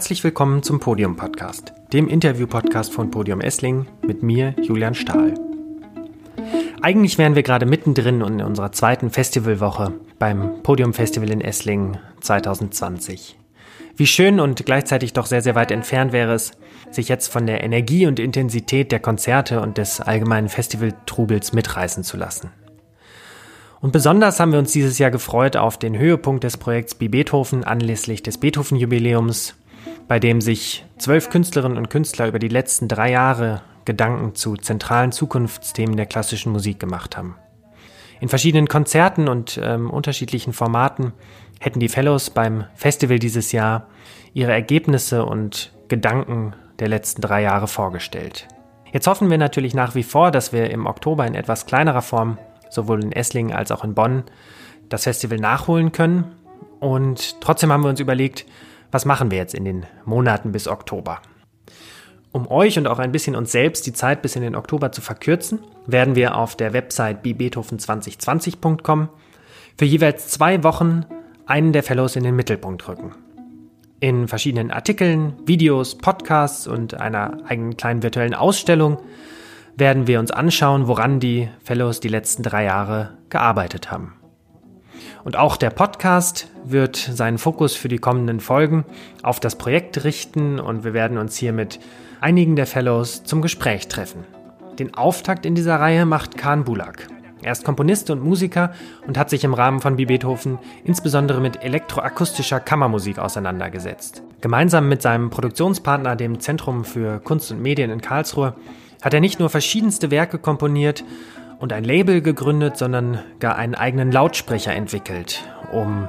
Herzlich willkommen zum Podium Podcast, dem Interview-Podcast von Podium Essling mit mir, Julian Stahl. Eigentlich wären wir gerade mittendrin in unserer zweiten Festivalwoche beim Podium Festival in Esslingen 2020. Wie schön und gleichzeitig doch sehr, sehr weit entfernt wäre es, sich jetzt von der Energie und Intensität der Konzerte und des allgemeinen Festivaltrubels mitreißen zu lassen. Und besonders haben wir uns dieses Jahr gefreut auf den Höhepunkt des Projekts Bi Beethoven anlässlich des Beethoven-Jubiläums, bei dem sich zwölf Künstlerinnen und Künstler über die letzten drei Jahre Gedanken zu zentralen Zukunftsthemen der klassischen Musik gemacht haben. In verschiedenen Konzerten und ähm, unterschiedlichen Formaten hätten die Fellows beim Festival dieses Jahr ihre Ergebnisse und Gedanken der letzten drei Jahre vorgestellt. Jetzt hoffen wir natürlich nach wie vor, dass wir im Oktober in etwas kleinerer Form sowohl in Esslingen als auch in Bonn, das Festival nachholen können. Und trotzdem haben wir uns überlegt, was machen wir jetzt in den Monaten bis Oktober? Um euch und auch ein bisschen uns selbst die Zeit bis in den Oktober zu verkürzen, werden wir auf der Website bbeethoven2020.com für jeweils zwei Wochen einen der Fellows in den Mittelpunkt rücken. In verschiedenen Artikeln, Videos, Podcasts und einer eigenen kleinen virtuellen Ausstellung werden wir uns anschauen, woran die Fellows die letzten drei Jahre gearbeitet haben. Und auch der Podcast wird seinen Fokus für die kommenden Folgen auf das Projekt richten und wir werden uns hier mit einigen der Fellows zum Gespräch treffen. Den Auftakt in dieser Reihe macht Kahn Bulak. Er ist Komponist und Musiker und hat sich im Rahmen von Beethoven insbesondere mit elektroakustischer Kammermusik auseinandergesetzt. Gemeinsam mit seinem Produktionspartner, dem Zentrum für Kunst und Medien in Karlsruhe, hat er nicht nur verschiedenste Werke komponiert und ein Label gegründet, sondern gar einen eigenen Lautsprecher entwickelt, um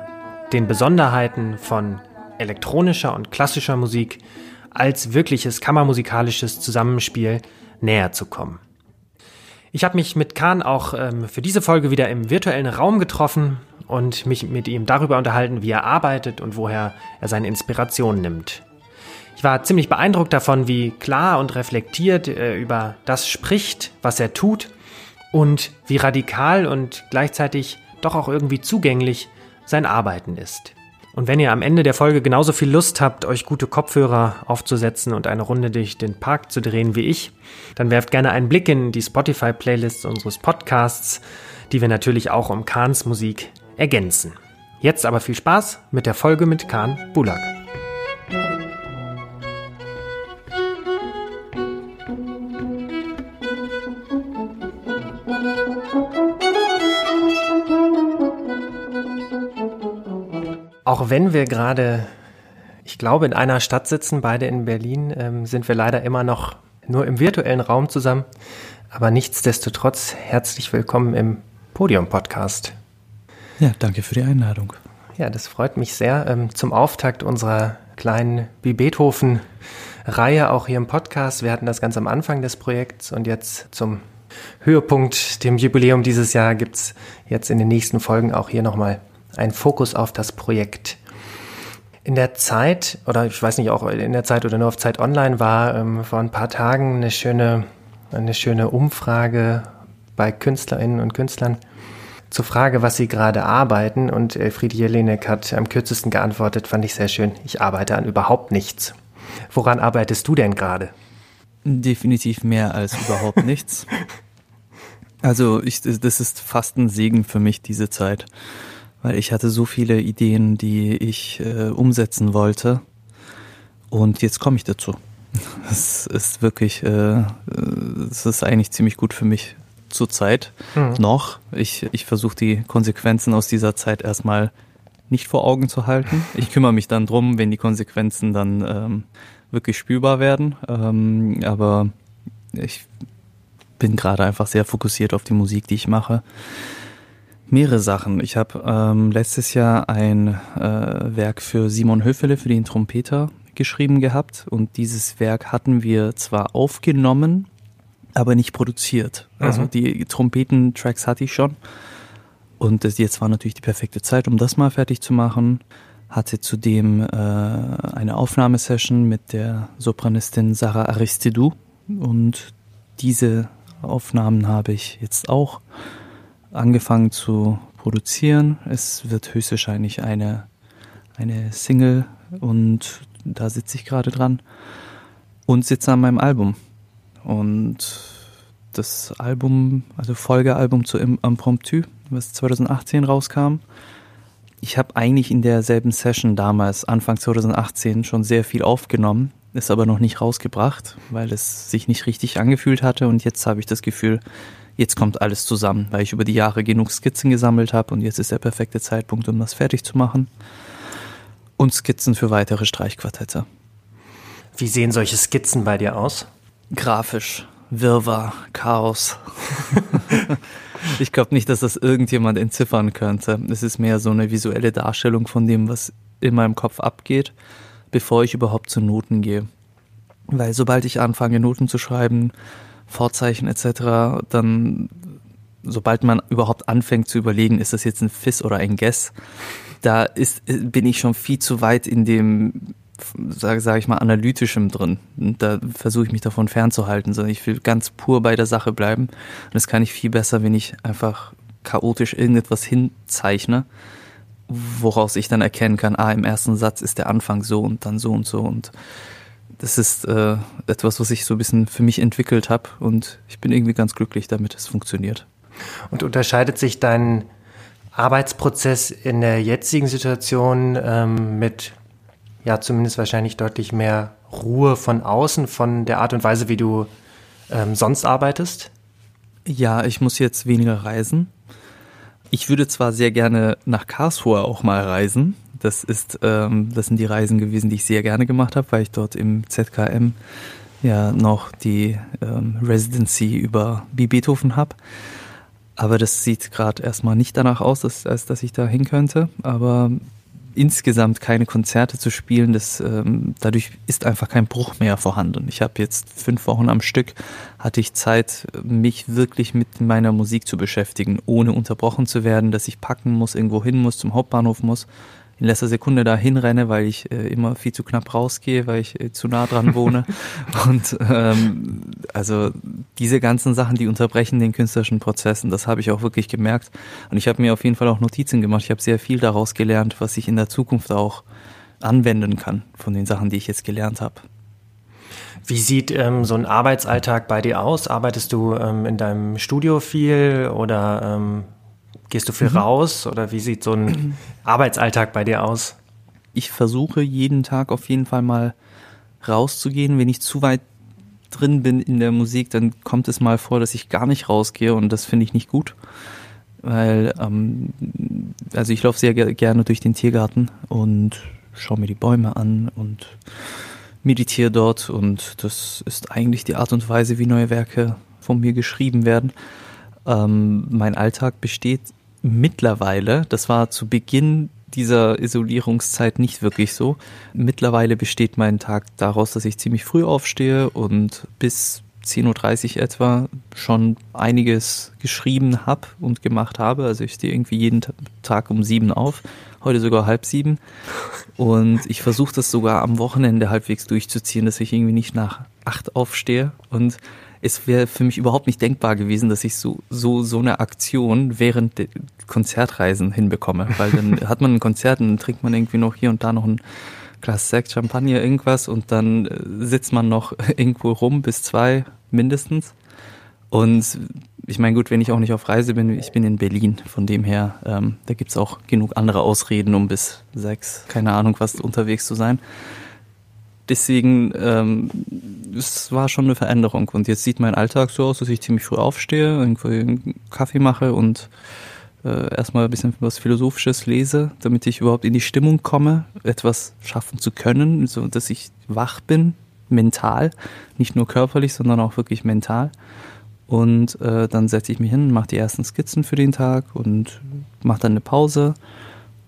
den Besonderheiten von elektronischer und klassischer Musik als wirkliches kammermusikalisches Zusammenspiel näher zu kommen. Ich habe mich mit Kahn auch ähm, für diese Folge wieder im virtuellen Raum getroffen und mich mit ihm darüber unterhalten, wie er arbeitet und woher er seine Inspiration nimmt. Ich war ziemlich beeindruckt davon, wie klar und reflektiert er über das spricht, was er tut und wie radikal und gleichzeitig doch auch irgendwie zugänglich sein Arbeiten ist. Und wenn ihr am Ende der Folge genauso viel Lust habt, euch gute Kopfhörer aufzusetzen und eine Runde durch den Park zu drehen wie ich, dann werft gerne einen Blick in die Spotify-Playlist unseres Podcasts, die wir natürlich auch um Kahns Musik ergänzen. Jetzt aber viel Spaß mit der Folge mit Kahn Bulak. Auch wenn wir gerade, ich glaube, in einer Stadt sitzen, beide in Berlin, ähm, sind wir leider immer noch nur im virtuellen Raum zusammen. Aber nichtsdestotrotz herzlich willkommen im Podium-Podcast. Ja, danke für die Einladung. Ja, das freut mich sehr. Ähm, zum Auftakt unserer kleinen Beethoven-Reihe auch hier im Podcast. Wir hatten das ganz am Anfang des Projekts und jetzt zum Höhepunkt, dem Jubiläum dieses Jahr, gibt es jetzt in den nächsten Folgen auch hier nochmal ein Fokus auf das Projekt. In der Zeit, oder ich weiß nicht, auch in der Zeit oder nur auf Zeit Online war ähm, vor ein paar Tagen eine schöne, eine schöne Umfrage bei Künstlerinnen und Künstlern zur Frage, was sie gerade arbeiten. Und Friedi Jelinek hat am kürzesten geantwortet, fand ich sehr schön. Ich arbeite an überhaupt nichts. Woran arbeitest du denn gerade? Definitiv mehr als überhaupt nichts. Also ich, das ist fast ein Segen für mich, diese Zeit weil ich hatte so viele Ideen, die ich äh, umsetzen wollte. Und jetzt komme ich dazu. Es ist wirklich, äh, es ist eigentlich ziemlich gut für mich zur Zeit mhm. noch. Ich, ich versuche die Konsequenzen aus dieser Zeit erstmal nicht vor Augen zu halten. Ich kümmere mich dann drum, wenn die Konsequenzen dann ähm, wirklich spürbar werden. Ähm, aber ich bin gerade einfach sehr fokussiert auf die Musik, die ich mache. Mehrere Sachen. Ich habe ähm, letztes Jahr ein äh, Werk für Simon Höfele, für den Trompeter, geschrieben gehabt. Und dieses Werk hatten wir zwar aufgenommen, aber nicht produziert. Also mhm. die Trompetentracks hatte ich schon. Und jetzt war natürlich die perfekte Zeit, um das mal fertig zu machen. Hatte zudem äh, eine Aufnahmesession mit der Sopranistin Sarah Aristidou. Und diese Aufnahmen habe ich jetzt auch angefangen zu produzieren. Es wird höchstwahrscheinlich eine, eine Single und da sitze ich gerade dran und sitze an meinem Album. Und das Album, also Folgealbum zu Impromptu, was 2018 rauskam, ich habe eigentlich in derselben Session damals, Anfang 2018, schon sehr viel aufgenommen, ist aber noch nicht rausgebracht, weil es sich nicht richtig angefühlt hatte und jetzt habe ich das Gefühl, jetzt kommt alles zusammen, weil ich über die Jahre genug Skizzen gesammelt habe und jetzt ist der perfekte Zeitpunkt, um das fertig zu machen. Und Skizzen für weitere Streichquartette. Wie sehen solche Skizzen bei dir aus? Grafisch, Wirrwarr, Chaos. ich glaube nicht, dass das irgendjemand entziffern könnte. Es ist mehr so eine visuelle Darstellung von dem, was in meinem Kopf abgeht, bevor ich überhaupt zu Noten gehe. Weil sobald ich anfange, Noten zu schreiben, Vorzeichen etc., dann, sobald man überhaupt anfängt zu überlegen, ist das jetzt ein Fiss oder ein Guess, da ist, bin ich schon viel zu weit in dem, sage sag ich mal, analytischem drin. Da versuche ich mich davon fernzuhalten, sondern ich will ganz pur bei der Sache bleiben. Und das kann ich viel besser, wenn ich einfach chaotisch irgendetwas hinzeichne, woraus ich dann erkennen kann, ah, im ersten Satz ist der Anfang so und dann so und so und das ist äh, etwas, was ich so ein bisschen für mich entwickelt habe und ich bin irgendwie ganz glücklich damit, es funktioniert. Und unterscheidet sich dein Arbeitsprozess in der jetzigen Situation ähm, mit, ja, zumindest wahrscheinlich deutlich mehr Ruhe von außen, von der Art und Weise, wie du ähm, sonst arbeitest? Ja, ich muss jetzt weniger reisen. Ich würde zwar sehr gerne nach Karlsruhe auch mal reisen, das ist, ähm, das sind die Reisen gewesen, die ich sehr gerne gemacht habe, weil ich dort im ZKM ja noch die ähm, Residency über B. Beethoven habe. Aber das sieht gerade erstmal nicht danach aus, dass, als dass ich da hin könnte. Aber insgesamt keine Konzerte zu spielen, das, ähm, dadurch ist einfach kein Bruch mehr vorhanden. Ich habe jetzt fünf Wochen am Stück, hatte ich Zeit, mich wirklich mit meiner Musik zu beschäftigen, ohne unterbrochen zu werden, dass ich packen muss, irgendwo hin muss, zum Hauptbahnhof muss, in letzter Sekunde da hinrenne, weil ich äh, immer viel zu knapp rausgehe, weil ich äh, zu nah dran wohne. und ähm, also diese ganzen Sachen, die unterbrechen den künstlerischen Prozess und das habe ich auch wirklich gemerkt. Und ich habe mir auf jeden Fall auch Notizen gemacht. Ich habe sehr viel daraus gelernt, was ich in der Zukunft auch anwenden kann von den Sachen, die ich jetzt gelernt habe. Wie sieht ähm, so ein Arbeitsalltag bei dir aus? Arbeitest du ähm, in deinem Studio viel oder ähm, Gehst du viel mhm. raus oder wie sieht so ein Arbeitsalltag bei dir aus? Ich versuche jeden Tag auf jeden Fall mal rauszugehen. Wenn ich zu weit drin bin in der Musik, dann kommt es mal vor, dass ich gar nicht rausgehe und das finde ich nicht gut. Weil, ähm, also ich laufe sehr gerne durch den Tiergarten und schaue mir die Bäume an und meditiere dort und das ist eigentlich die Art und Weise, wie neue Werke von mir geschrieben werden. Ähm, mein Alltag besteht mittlerweile, das war zu Beginn dieser Isolierungszeit nicht wirklich so. Mittlerweile besteht mein Tag daraus, dass ich ziemlich früh aufstehe und bis 10.30 Uhr etwa schon einiges geschrieben habe und gemacht habe. Also ich stehe irgendwie jeden Tag um sieben auf, heute sogar halb sieben. Und ich versuche das sogar am Wochenende halbwegs durchzuziehen, dass ich irgendwie nicht nach acht aufstehe. Und es wäre für mich überhaupt nicht denkbar gewesen, dass ich so, so, so eine Aktion während Konzertreisen hinbekomme. Weil dann hat man ein Konzert und dann trinkt man irgendwie noch hier und da noch ein Glas Sekt, Champagner, irgendwas und dann äh, sitzt man noch irgendwo rum bis zwei mindestens. Und ich meine, gut, wenn ich auch nicht auf Reise bin, ich bin in Berlin, von dem her, ähm, da gibt's auch genug andere Ausreden, um bis sechs, keine Ahnung was, unterwegs zu sein. Deswegen, ähm, es war schon eine Veränderung. Und jetzt sieht mein Alltag so aus, dass ich ziemlich früh aufstehe, irgendwie einen Kaffee mache und äh, erstmal ein bisschen was Philosophisches lese, damit ich überhaupt in die Stimmung komme, etwas schaffen zu können, so dass ich wach bin, mental, nicht nur körperlich, sondern auch wirklich mental. Und äh, dann setze ich mich hin, mache die ersten Skizzen für den Tag und mache dann eine Pause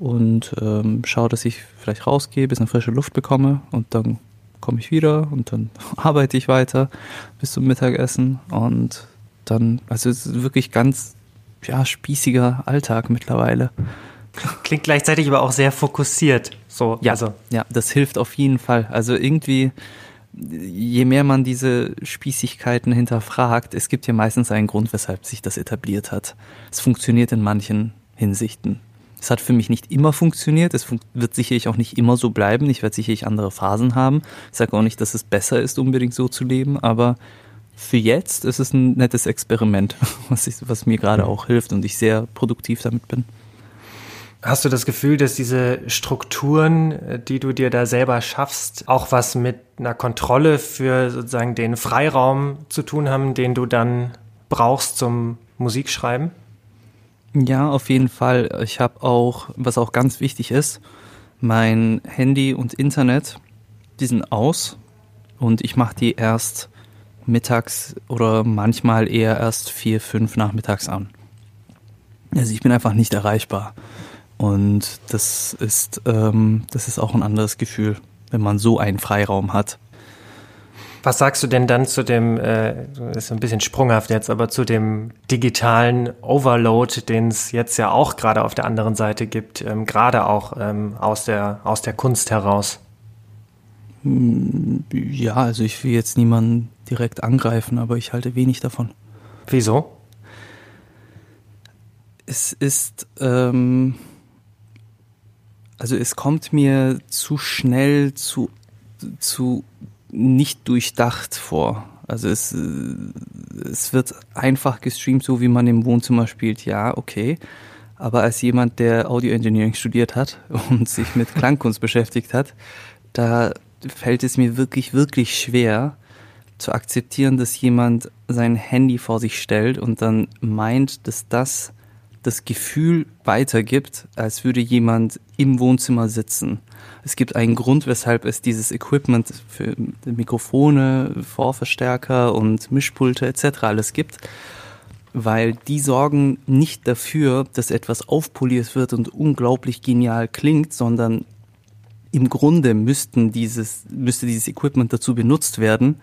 und ähm, schaue, dass ich vielleicht rausgehe, bisschen frische Luft bekomme und dann komme ich wieder und dann arbeite ich weiter bis zum Mittagessen und dann, also es ist wirklich ganz ja, spießiger Alltag mittlerweile. Klingt gleichzeitig aber auch sehr fokussiert. So, ja, also. ja, das hilft auf jeden Fall. Also irgendwie, je mehr man diese Spießigkeiten hinterfragt, es gibt ja meistens einen Grund, weshalb sich das etabliert hat. Es funktioniert in manchen Hinsichten. Es hat für mich nicht immer funktioniert. Es wird sicherlich auch nicht immer so bleiben. Ich werde sicherlich andere Phasen haben. Ich sage auch nicht, dass es besser ist, unbedingt so zu leben, aber für jetzt ist es ein nettes Experiment, was, ich, was mir gerade auch hilft und ich sehr produktiv damit bin. Hast du das Gefühl, dass diese Strukturen, die du dir da selber schaffst, auch was mit einer Kontrolle für sozusagen den Freiraum zu tun haben, den du dann brauchst zum Musikschreiben? Ja, auf jeden Fall. Ich habe auch, was auch ganz wichtig ist, mein Handy und Internet, die sind aus und ich mache die erst mittags oder manchmal eher erst vier, fünf nachmittags an. Also ich bin einfach nicht erreichbar. Und das ist, ähm, das ist auch ein anderes Gefühl, wenn man so einen Freiraum hat. Was sagst du denn dann zu dem, äh, ist ein bisschen sprunghaft jetzt, aber zu dem digitalen Overload, den es jetzt ja auch gerade auf der anderen Seite gibt, ähm, gerade auch ähm, aus, der, aus der Kunst heraus? Ja, also ich will jetzt niemanden direkt angreifen, aber ich halte wenig davon. Wieso? Es ist, ähm, also es kommt mir zu schnell, zu, zu nicht durchdacht vor. Also es, es wird einfach gestreamt, so wie man im Wohnzimmer spielt. Ja, okay. Aber als jemand, der Audio Engineering studiert hat und sich mit Klangkunst beschäftigt hat, da fällt es mir wirklich, wirklich schwer zu akzeptieren, dass jemand sein Handy vor sich stellt und dann meint, dass das das Gefühl weitergibt, als würde jemand im Wohnzimmer sitzen. Es gibt einen Grund, weshalb es dieses Equipment für Mikrofone, Vorverstärker und Mischpulte etc. alles gibt, weil die sorgen nicht dafür, dass etwas aufpoliert wird und unglaublich genial klingt, sondern im Grunde müssten dieses, müsste dieses Equipment dazu benutzt werden,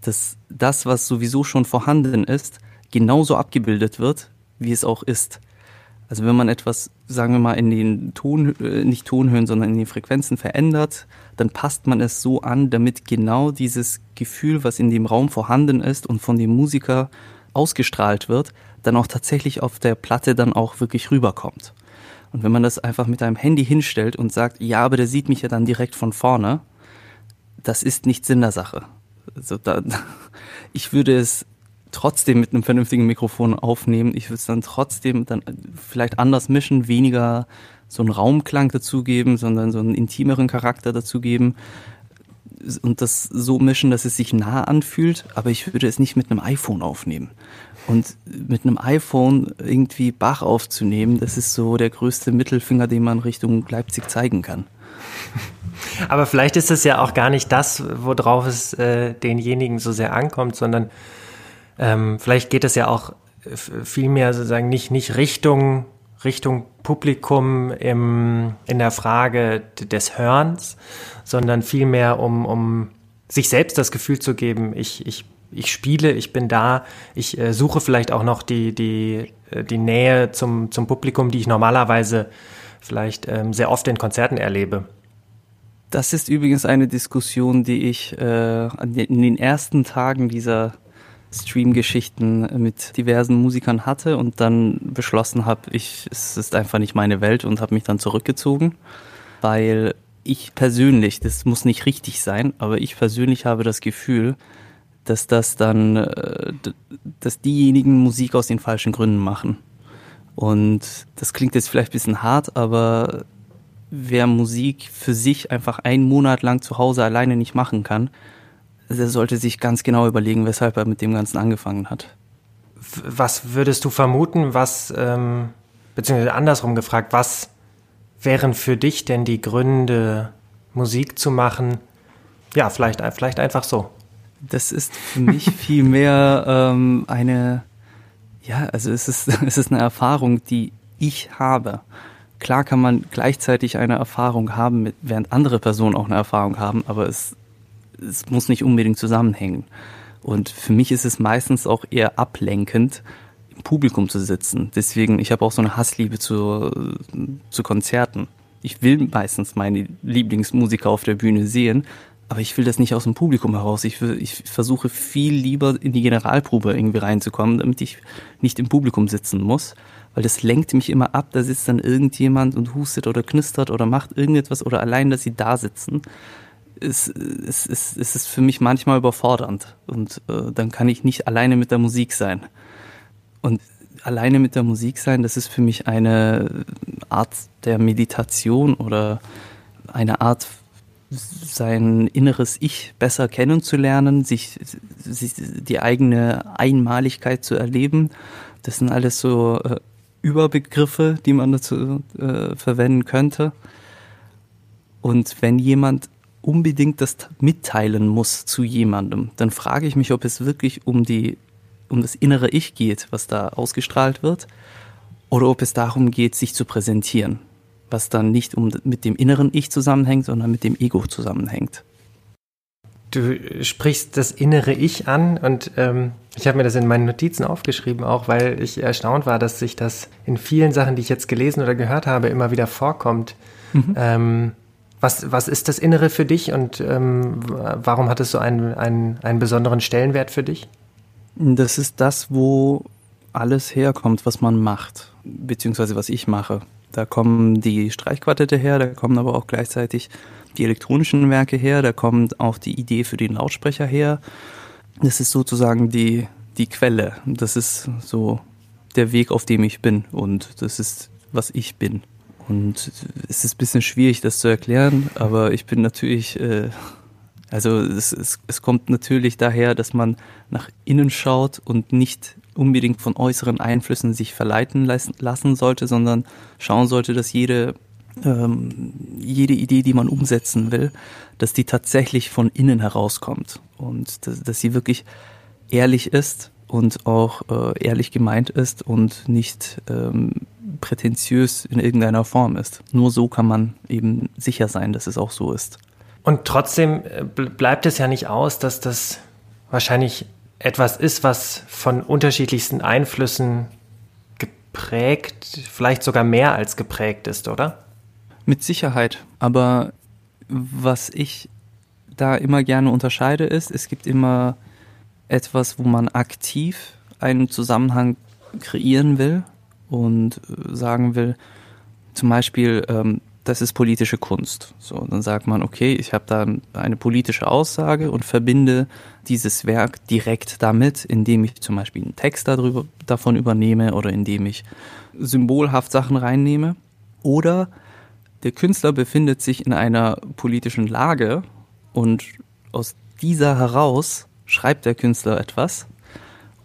dass das, was sowieso schon vorhanden ist, genauso abgebildet wird, wie es auch ist. Also wenn man etwas, sagen wir mal, in den Ton, äh, nicht Tonhöhen, sondern in den Frequenzen verändert, dann passt man es so an, damit genau dieses Gefühl, was in dem Raum vorhanden ist und von dem Musiker ausgestrahlt wird, dann auch tatsächlich auf der Platte dann auch wirklich rüberkommt. Und wenn man das einfach mit einem Handy hinstellt und sagt, ja, aber der sieht mich ja dann direkt von vorne, das ist nicht Sinn der Sache. Also da, ich würde es trotzdem mit einem vernünftigen Mikrofon aufnehmen. Ich würde es dann trotzdem dann vielleicht anders mischen, weniger so einen Raumklang dazugeben, sondern so einen intimeren Charakter dazugeben und das so mischen, dass es sich nah anfühlt, aber ich würde es nicht mit einem iPhone aufnehmen. Und mit einem iPhone irgendwie Bach aufzunehmen, das ist so der größte Mittelfinger, den man Richtung Leipzig zeigen kann. Aber vielleicht ist es ja auch gar nicht das, worauf es äh, denjenigen so sehr ankommt, sondern ähm, vielleicht geht es ja auch vielmehr sozusagen nicht, nicht Richtung, Richtung Publikum im, in der Frage des Hörens, sondern vielmehr um, um sich selbst das Gefühl zu geben, ich, ich, ich spiele, ich bin da, ich äh, suche vielleicht auch noch die, die, äh, die Nähe zum, zum Publikum, die ich normalerweise vielleicht ähm, sehr oft in Konzerten erlebe. Das ist übrigens eine Diskussion, die ich äh, in den ersten Tagen dieser Stream-Geschichten mit diversen Musikern hatte und dann beschlossen habe, ich, es ist einfach nicht meine Welt und habe mich dann zurückgezogen, weil ich persönlich, das muss nicht richtig sein, aber ich persönlich habe das Gefühl, dass das dann, äh, dass diejenigen Musik aus den falschen Gründen machen. Und das klingt jetzt vielleicht ein bisschen hart, aber wer Musik für sich einfach einen Monat lang zu Hause alleine nicht machen kann, er sollte sich ganz genau überlegen, weshalb er mit dem Ganzen angefangen hat. Was würdest du vermuten, was, ähm, beziehungsweise andersrum gefragt, was wären für dich denn die Gründe, Musik zu machen? Ja, vielleicht, vielleicht einfach so. Das ist für mich vielmehr ähm, eine, ja, also es ist, es ist eine Erfahrung, die ich habe. Klar kann man gleichzeitig eine Erfahrung haben, mit, während andere Personen auch eine Erfahrung haben, aber es es muss nicht unbedingt zusammenhängen. Und für mich ist es meistens auch eher ablenkend, im Publikum zu sitzen. Deswegen, ich habe auch so eine Hassliebe zu, zu Konzerten. Ich will meistens meine Lieblingsmusiker auf der Bühne sehen, aber ich will das nicht aus dem Publikum heraus. Ich, will, ich versuche viel lieber in die Generalprobe irgendwie reinzukommen, damit ich nicht im Publikum sitzen muss, weil das lenkt mich immer ab. Da sitzt dann irgendjemand und hustet oder knistert oder macht irgendetwas oder allein, dass sie da sitzen. Es, es, es ist für mich manchmal überfordernd und äh, dann kann ich nicht alleine mit der Musik sein. Und alleine mit der Musik sein, das ist für mich eine Art der Meditation oder eine Art, sein inneres Ich besser kennenzulernen, sich, sich die eigene Einmaligkeit zu erleben. Das sind alles so äh, Überbegriffe, die man dazu äh, verwenden könnte. Und wenn jemand unbedingt das mitteilen muss zu jemandem, dann frage ich mich, ob es wirklich um die um das innere Ich geht, was da ausgestrahlt wird, oder ob es darum geht, sich zu präsentieren, was dann nicht um, mit dem inneren Ich zusammenhängt, sondern mit dem Ego zusammenhängt. Du sprichst das innere Ich an und ähm, ich habe mir das in meinen Notizen aufgeschrieben, auch weil ich erstaunt war, dass sich das in vielen Sachen, die ich jetzt gelesen oder gehört habe, immer wieder vorkommt. Mhm. Ähm, was, was ist das Innere für dich und ähm, warum hat es so einen, einen, einen besonderen Stellenwert für dich? Das ist das, wo alles herkommt, was man macht, beziehungsweise was ich mache. Da kommen die Streichquartette her, da kommen aber auch gleichzeitig die elektronischen Werke her, da kommt auch die Idee für den Lautsprecher her. Das ist sozusagen die, die Quelle. Das ist so der Weg, auf dem ich bin und das ist, was ich bin. Und es ist ein bisschen schwierig, das zu erklären, aber ich bin natürlich äh, also es, es, es kommt natürlich daher, dass man nach innen schaut und nicht unbedingt von äußeren Einflüssen sich verleiten lassen sollte, sondern schauen sollte, dass jede, ähm, jede Idee, die man umsetzen will, dass die tatsächlich von innen herauskommt und dass, dass sie wirklich ehrlich ist und auch äh, ehrlich gemeint ist und nicht ähm, prätentiös in irgendeiner Form ist. Nur so kann man eben sicher sein, dass es auch so ist. Und trotzdem äh, bleibt es ja nicht aus, dass das wahrscheinlich etwas ist, was von unterschiedlichsten Einflüssen geprägt, vielleicht sogar mehr als geprägt ist, oder? Mit Sicherheit. Aber was ich da immer gerne unterscheide, ist, es gibt immer etwas, wo man aktiv einen Zusammenhang kreieren will und äh, sagen will, zum Beispiel, ähm, das ist politische Kunst. So, dann sagt man, okay, ich habe da eine politische Aussage und verbinde dieses Werk direkt damit, indem ich zum Beispiel einen Text darüber, davon übernehme oder indem ich symbolhaft Sachen reinnehme. Oder der Künstler befindet sich in einer politischen Lage und aus dieser heraus schreibt der Künstler etwas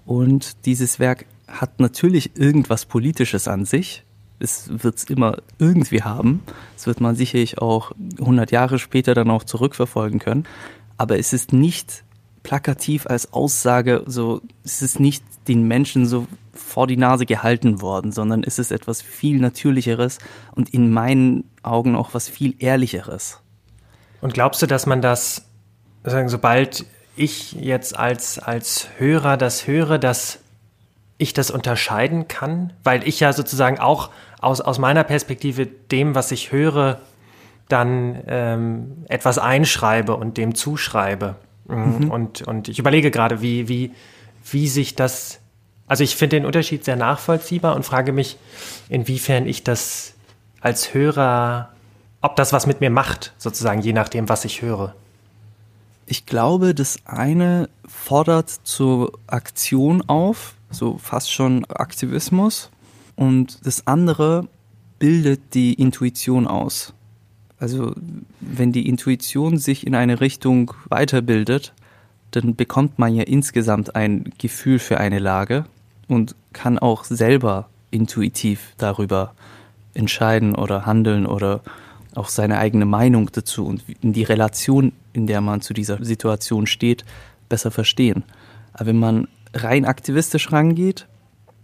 und dieses Werk hat natürlich irgendwas Politisches an sich, es wird es immer irgendwie haben. Das wird man sicherlich auch 100 Jahre später dann auch zurückverfolgen können. Aber es ist nicht plakativ als Aussage, so, es ist nicht den Menschen so vor die Nase gehalten worden, sondern es ist etwas viel Natürlicheres und in meinen Augen auch was viel Ehrlicheres. Und glaubst du, dass man das, sagen, sobald ich jetzt als, als Hörer das höre, dass ich das unterscheiden kann, weil ich ja sozusagen auch aus, aus meiner Perspektive dem, was ich höre, dann ähm, etwas einschreibe und dem zuschreibe. Mhm. mhm. Und, und ich überlege gerade, wie, wie, wie sich das, also ich finde den Unterschied sehr nachvollziehbar und frage mich, inwiefern ich das als Hörer, ob das was mit mir macht, sozusagen, je nachdem, was ich höre. Ich glaube, das eine fordert zur Aktion auf, so fast schon Aktivismus. Und das andere bildet die Intuition aus. Also wenn die Intuition sich in eine Richtung weiterbildet, dann bekommt man ja insgesamt ein Gefühl für eine Lage und kann auch selber intuitiv darüber entscheiden oder handeln oder auch seine eigene Meinung dazu und die Relation, in der man zu dieser Situation steht, besser verstehen. Aber wenn man rein aktivistisch rangeht,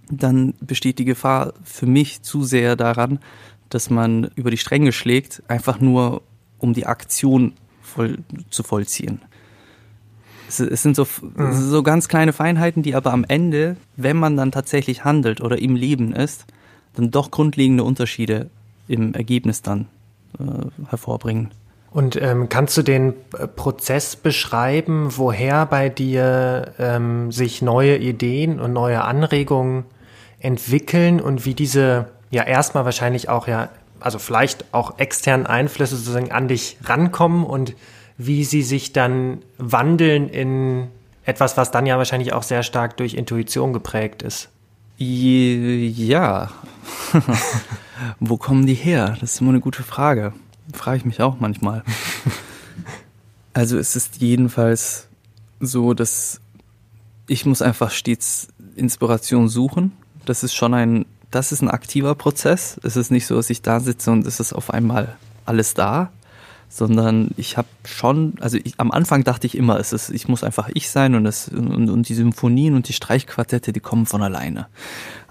dann besteht die Gefahr für mich zu sehr daran, dass man über die Stränge schlägt, einfach nur um die Aktion voll, zu vollziehen. Es, es sind so, mhm. so ganz kleine Feinheiten, die aber am Ende, wenn man dann tatsächlich handelt oder im Leben ist, dann doch grundlegende Unterschiede im Ergebnis dann äh, hervorbringen. Und ähm, kannst du den äh, Prozess beschreiben, woher bei dir ähm, sich neue Ideen und neue Anregungen entwickeln und wie diese ja erstmal wahrscheinlich auch ja, also vielleicht auch externen Einflüsse sozusagen an dich rankommen und wie sie sich dann wandeln in etwas, was dann ja wahrscheinlich auch sehr stark durch Intuition geprägt ist. Ja. Wo kommen die her? Das ist immer eine gute Frage. Frage ich mich auch manchmal. also es ist jedenfalls so, dass ich muss einfach stets Inspiration suchen. Das ist schon ein, das ist ein aktiver Prozess. Es ist nicht so, dass ich da sitze und es ist auf einmal alles da, sondern ich habe schon, also ich, am Anfang dachte ich immer, es ist, ich muss einfach ich sein und, es, und, und die Symphonien und die Streichquartette, die kommen von alleine.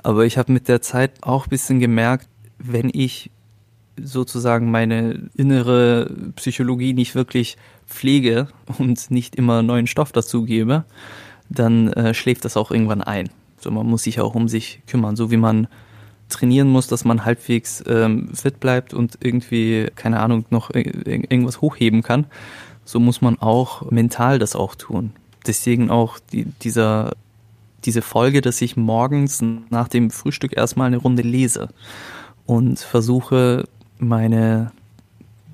Aber ich habe mit der Zeit auch ein bisschen gemerkt, wenn ich sozusagen meine innere Psychologie nicht wirklich pflege und nicht immer neuen Stoff dazu gebe, dann äh, schläft das auch irgendwann ein. So, man muss sich auch um sich kümmern, so wie man trainieren muss, dass man halbwegs ähm, fit bleibt und irgendwie, keine Ahnung, noch irgendwas hochheben kann. So muss man auch mental das auch tun. Deswegen auch die, dieser, diese Folge, dass ich morgens nach dem Frühstück erstmal eine Runde lese und versuche meine,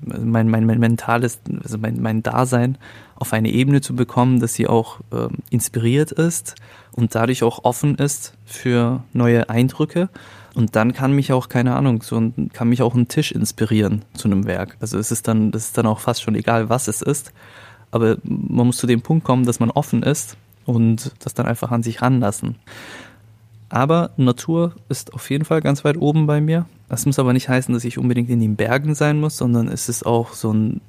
mein, mein, mein mentales, also mein, mein Dasein auf eine Ebene zu bekommen, dass sie auch ähm, inspiriert ist und dadurch auch offen ist für neue Eindrücke. Und dann kann mich auch, keine Ahnung, so ein, kann mich auch ein Tisch inspirieren zu einem Werk. Also es ist dann, das ist dann auch fast schon egal, was es ist. Aber man muss zu dem Punkt kommen, dass man offen ist und das dann einfach an sich ranlassen. Aber Natur ist auf jeden Fall ganz weit oben bei mir. Das muss aber nicht heißen, dass ich unbedingt in den Bergen sein muss, sondern es ist auch so ein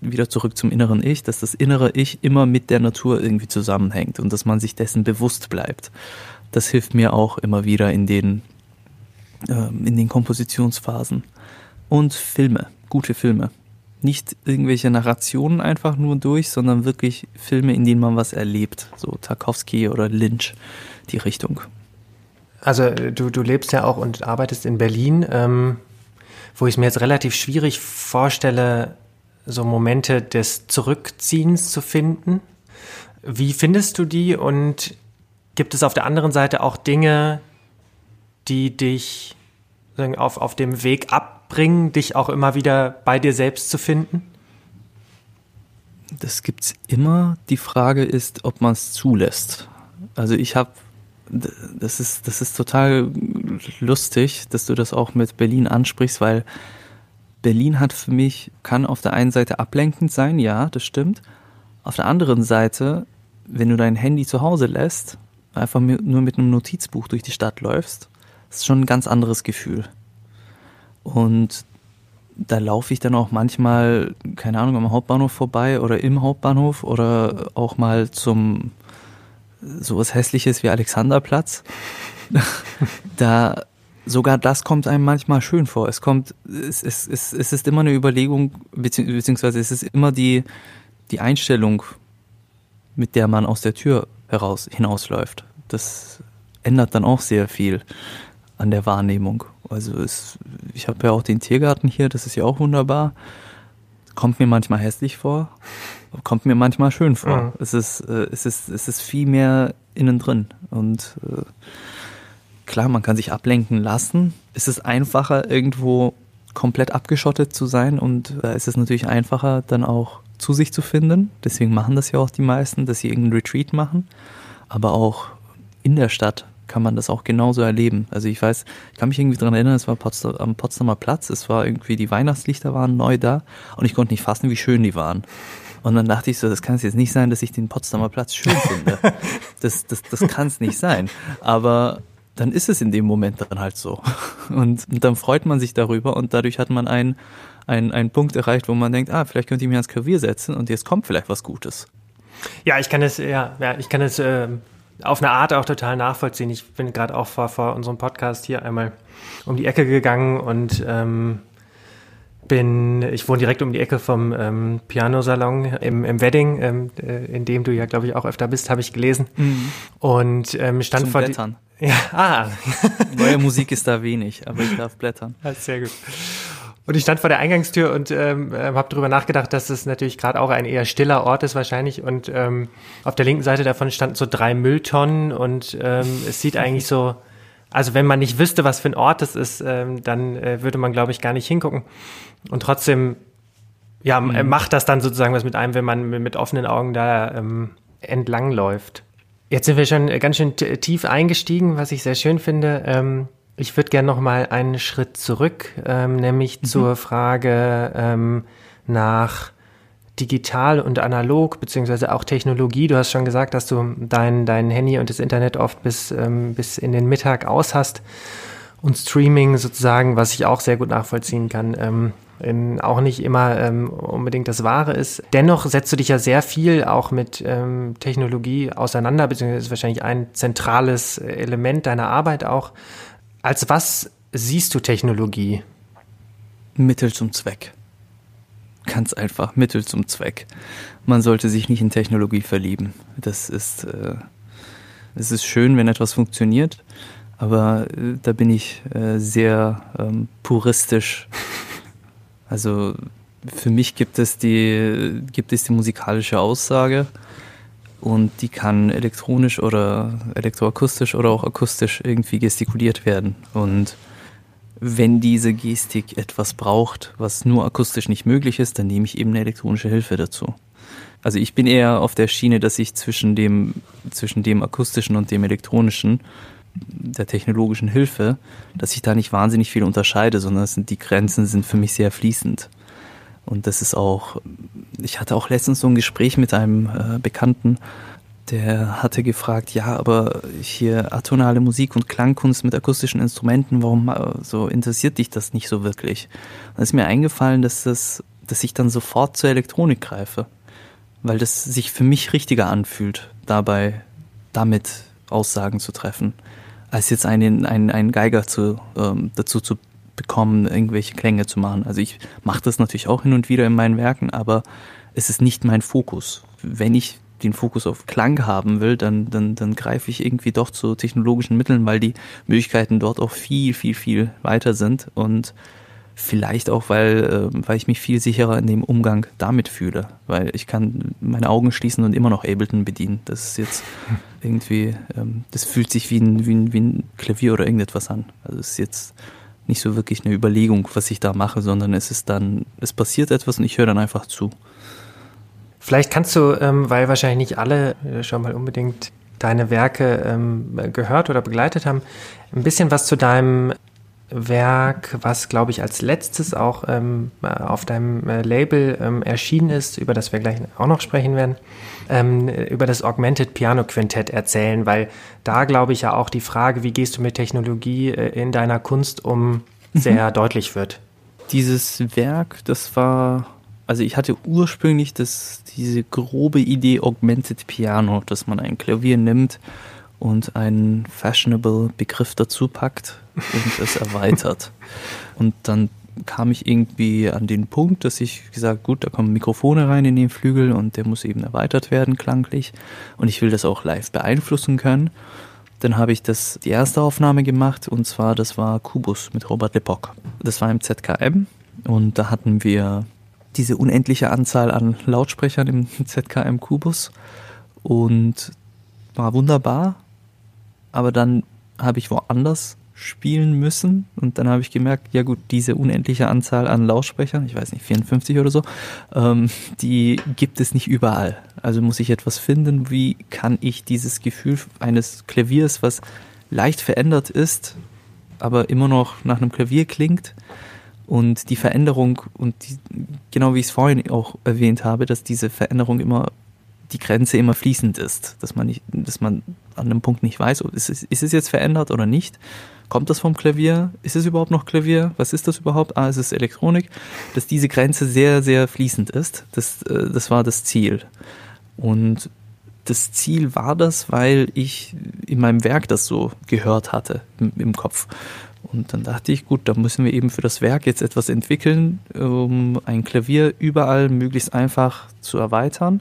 wieder zurück zum inneren Ich, dass das innere Ich immer mit der Natur irgendwie zusammenhängt und dass man sich dessen bewusst bleibt. Das hilft mir auch immer wieder in den, äh, in den Kompositionsphasen. Und Filme, gute Filme. Nicht irgendwelche Narrationen einfach nur durch, sondern wirklich Filme, in denen man was erlebt. So Tarkovsky oder Lynch, die Richtung. Also du, du lebst ja auch und arbeitest in Berlin, ähm, wo ich mir jetzt relativ schwierig vorstelle, so Momente des Zurückziehens zu finden. Wie findest du die und gibt es auf der anderen Seite auch Dinge, die dich auf, auf dem Weg abbringen, dich auch immer wieder bei dir selbst zu finden? Das gibt's immer. Die Frage ist, ob man es zulässt. Also ich habe das ist, das ist total lustig, dass du das auch mit Berlin ansprichst, weil Berlin hat für mich, kann auf der einen Seite ablenkend sein, ja, das stimmt. Auf der anderen Seite, wenn du dein Handy zu Hause lässt, einfach nur mit einem Notizbuch durch die Stadt läufst, ist schon ein ganz anderes Gefühl. Und da laufe ich dann auch manchmal, keine Ahnung, am Hauptbahnhof vorbei oder im Hauptbahnhof oder auch mal zum sowas Hässliches wie Alexanderplatz. da sogar das kommt einem manchmal schön vor. Es kommt, es, es, es, es ist immer eine Überlegung, beziehungsweise es ist immer die, die Einstellung, mit der man aus der Tür heraus hinausläuft. Das ändert dann auch sehr viel an der Wahrnehmung. Also es, ich habe ja auch den Tiergarten hier, das ist ja auch wunderbar. Kommt mir manchmal hässlich vor, kommt mir manchmal schön vor. Mhm. Es, ist, äh, es, ist, es ist viel mehr innen drin. Und äh, klar, man kann sich ablenken lassen. Es ist einfacher, irgendwo komplett abgeschottet zu sein und ist es natürlich einfacher, dann auch zu sich zu finden. Deswegen machen das ja auch die meisten, dass sie irgendeinen Retreat machen. Aber auch in der Stadt kann man das auch genauso erleben. Also ich weiß, ich kann mich irgendwie daran erinnern, es war Potsdam, am Potsdamer Platz, es war irgendwie, die Weihnachtslichter waren neu da und ich konnte nicht fassen, wie schön die waren. Und dann dachte ich so, das kann es jetzt nicht sein, dass ich den Potsdamer Platz schön finde. Das, das, das kann es nicht sein. Aber dann ist es in dem Moment dann halt so. Und, und dann freut man sich darüber und dadurch hat man einen, einen, einen Punkt erreicht, wo man denkt, ah, vielleicht könnte ich mich ans Klavier setzen und jetzt kommt vielleicht was Gutes. Ja, ich kann es, ja, ja, ich kann es äh, auf eine Art auch total nachvollziehen. Ich bin gerade auch vor, vor unserem Podcast hier einmal um die Ecke gegangen und ähm, bin, ich wohne direkt um die Ecke vom ähm, Pianosalon im, im Wedding, ähm, äh, in dem du ja, glaube ich, auch öfter bist, habe ich gelesen. Mhm. Und ähm, stand Zum vor Blättern. Ja, ah. Neue Musik ist da wenig, aber ich darf blättern. Ja, sehr gut. Und ich stand vor der Eingangstür und ähm, ähm habe darüber nachgedacht, dass es natürlich gerade auch ein eher stiller Ort ist wahrscheinlich. Und ähm, auf der linken Seite davon standen so drei Mülltonnen und ähm, es sieht eigentlich so, also wenn man nicht wüsste, was für ein Ort es ist, ähm, dann äh, würde man, glaube ich, gar nicht hingucken. Und trotzdem, ja, mhm. macht das dann sozusagen was mit einem, wenn man mit offenen Augen da ähm, entlang läuft. Jetzt sind wir schon ganz schön tief eingestiegen, was ich sehr schön finde. Ähm, ich würde gerne noch mal einen Schritt zurück, ähm, nämlich mhm. zur Frage ähm, nach digital und analog, beziehungsweise auch Technologie. Du hast schon gesagt, dass du dein, dein Handy und das Internet oft bis, ähm, bis in den Mittag aus hast. Und Streaming sozusagen, was ich auch sehr gut nachvollziehen kann, ähm, in, auch nicht immer ähm, unbedingt das Wahre ist. Dennoch setzt du dich ja sehr viel auch mit ähm, Technologie auseinander, beziehungsweise ist wahrscheinlich ein zentrales Element deiner Arbeit auch. Als was siehst du Technologie? Mittel zum Zweck. Ganz einfach, Mittel zum Zweck. Man sollte sich nicht in Technologie verlieben. Das ist, äh, es ist schön, wenn etwas funktioniert, aber äh, da bin ich äh, sehr ähm, puristisch. Also für mich gibt es die, gibt es die musikalische Aussage und die kann elektronisch oder elektroakustisch oder auch akustisch irgendwie gestikuliert werden. Und wenn diese Gestik etwas braucht, was nur akustisch nicht möglich ist, dann nehme ich eben eine elektronische Hilfe dazu. Also ich bin eher auf der Schiene, dass ich zwischen dem, zwischen dem akustischen und dem elektronischen, der technologischen Hilfe, dass ich da nicht wahnsinnig viel unterscheide, sondern sind, die Grenzen sind für mich sehr fließend. Und das ist auch, ich hatte auch letztens so ein Gespräch mit einem äh, Bekannten, der hatte gefragt, ja, aber hier atonale Musik und Klangkunst mit akustischen Instrumenten, warum äh, so interessiert dich das nicht so wirklich? Dann ist mir eingefallen, dass das, dass ich dann sofort zur Elektronik greife, weil das sich für mich richtiger anfühlt, dabei damit Aussagen zu treffen, als jetzt einen, einen, einen Geiger zu, ähm, dazu zu bekommen, irgendwelche Klänge zu machen. Also ich mache das natürlich auch hin und wieder in meinen Werken, aber es ist nicht mein Fokus. Wenn ich den Fokus auf Klang haben will, dann, dann, dann greife ich irgendwie doch zu technologischen Mitteln, weil die Möglichkeiten dort auch viel, viel, viel weiter sind und vielleicht auch, weil, äh, weil ich mich viel sicherer in dem Umgang damit fühle, weil ich kann meine Augen schließen und immer noch Ableton bedienen. Das ist jetzt irgendwie, ähm, das fühlt sich wie ein, wie, ein, wie ein Klavier oder irgendetwas an. Also es ist jetzt nicht so wirklich eine Überlegung, was ich da mache, sondern es ist dann, es passiert etwas und ich höre dann einfach zu. Vielleicht kannst du, ähm, weil wahrscheinlich nicht alle äh, schon mal unbedingt deine Werke ähm, gehört oder begleitet haben, ein bisschen was zu deinem Werk, was glaube ich als letztes auch ähm, auf deinem äh, Label ähm, erschienen ist, über das wir gleich auch noch sprechen werden, ähm, über das Augmented Piano Quintett erzählen, weil da glaube ich ja auch die Frage, wie gehst du mit Technologie äh, in deiner Kunst um, sehr mhm. deutlich wird. Dieses Werk, das war, also ich hatte ursprünglich das, diese grobe Idee Augmented Piano, dass man ein Klavier nimmt und einen fashionable Begriff dazu packt und es erweitert. Und dann kam ich irgendwie an den Punkt, dass ich gesagt, gut, da kommen Mikrofone rein in den Flügel und der muss eben erweitert werden klanglich und ich will das auch live beeinflussen können. Dann habe ich das die erste Aufnahme gemacht und zwar das war Kubus mit Robert Lepock. Das war im ZKM und da hatten wir diese unendliche Anzahl an Lautsprechern im ZKM Kubus und war wunderbar. Aber dann habe ich woanders spielen müssen. Und dann habe ich gemerkt, ja gut, diese unendliche Anzahl an Lautsprechern, ich weiß nicht, 54 oder so, ähm, die gibt es nicht überall. Also muss ich etwas finden, wie kann ich dieses Gefühl eines Klaviers, was leicht verändert ist, aber immer noch nach einem Klavier klingt, und die Veränderung, und die, genau wie ich es vorhin auch erwähnt habe, dass diese Veränderung immer die Grenze immer fließend ist, dass man nicht, dass man an einem Punkt nicht weiß, ist es, ist es jetzt verändert oder nicht. Kommt das vom Klavier? Ist es überhaupt noch Klavier? Was ist das überhaupt? Ah, es ist Elektronik. Dass diese Grenze sehr, sehr fließend ist, das, äh, das war das Ziel. Und das Ziel war das, weil ich in meinem Werk das so gehört hatte im, im Kopf. Und dann dachte ich, gut, da müssen wir eben für das Werk jetzt etwas entwickeln, um ein Klavier überall möglichst einfach zu erweitern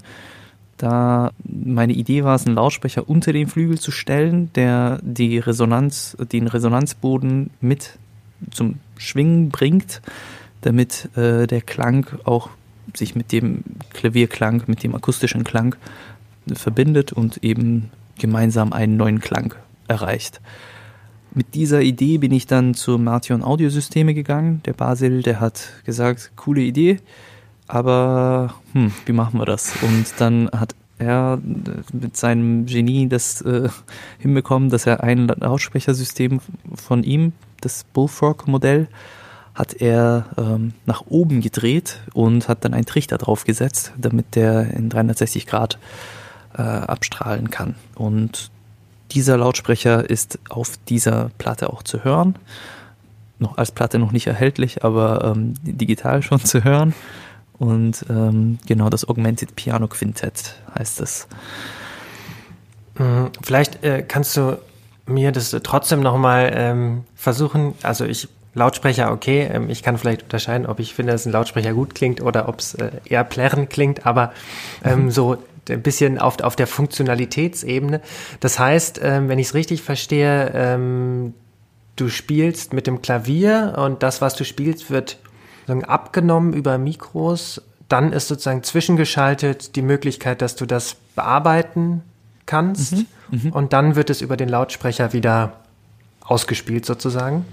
da meine Idee war es, einen Lautsprecher unter den Flügel zu stellen, der die Resonanz, den Resonanzboden mit zum Schwingen bringt, damit äh, der Klang auch sich mit dem Klavierklang, mit dem akustischen Klang verbindet und eben gemeinsam einen neuen Klang erreicht. Mit dieser Idee bin ich dann zu Martion Audiosysteme gegangen. Der Basil, der hat gesagt, coole Idee, aber hm, wie machen wir das? Und dann hat er mit seinem Genie das äh, hinbekommen, dass er ein Lautsprechersystem von ihm, das Bullfrog-Modell, hat er ähm, nach oben gedreht und hat dann einen Trichter draufgesetzt, damit der in 360 Grad äh, abstrahlen kann. Und dieser Lautsprecher ist auf dieser Platte auch zu hören. Noch als Platte noch nicht erhältlich, aber ähm, digital schon zu hören. Und ähm, genau das Augmented Piano Quintett heißt es. Mhm. Vielleicht äh, kannst du mir das trotzdem nochmal ähm, versuchen. Also ich Lautsprecher, okay, ähm, ich kann vielleicht unterscheiden, ob ich finde, dass ein Lautsprecher gut klingt oder ob es äh, eher plärren klingt, aber ähm, mhm. so ein bisschen auf, auf der Funktionalitätsebene. Das heißt, ähm, wenn ich es richtig verstehe, ähm, du spielst mit dem Klavier und das, was du spielst, wird abgenommen über Mikros. Dann ist sozusagen zwischengeschaltet die Möglichkeit, dass du das bearbeiten kannst. Mhm, mh. Und dann wird es über den Lautsprecher wieder ausgespielt sozusagen.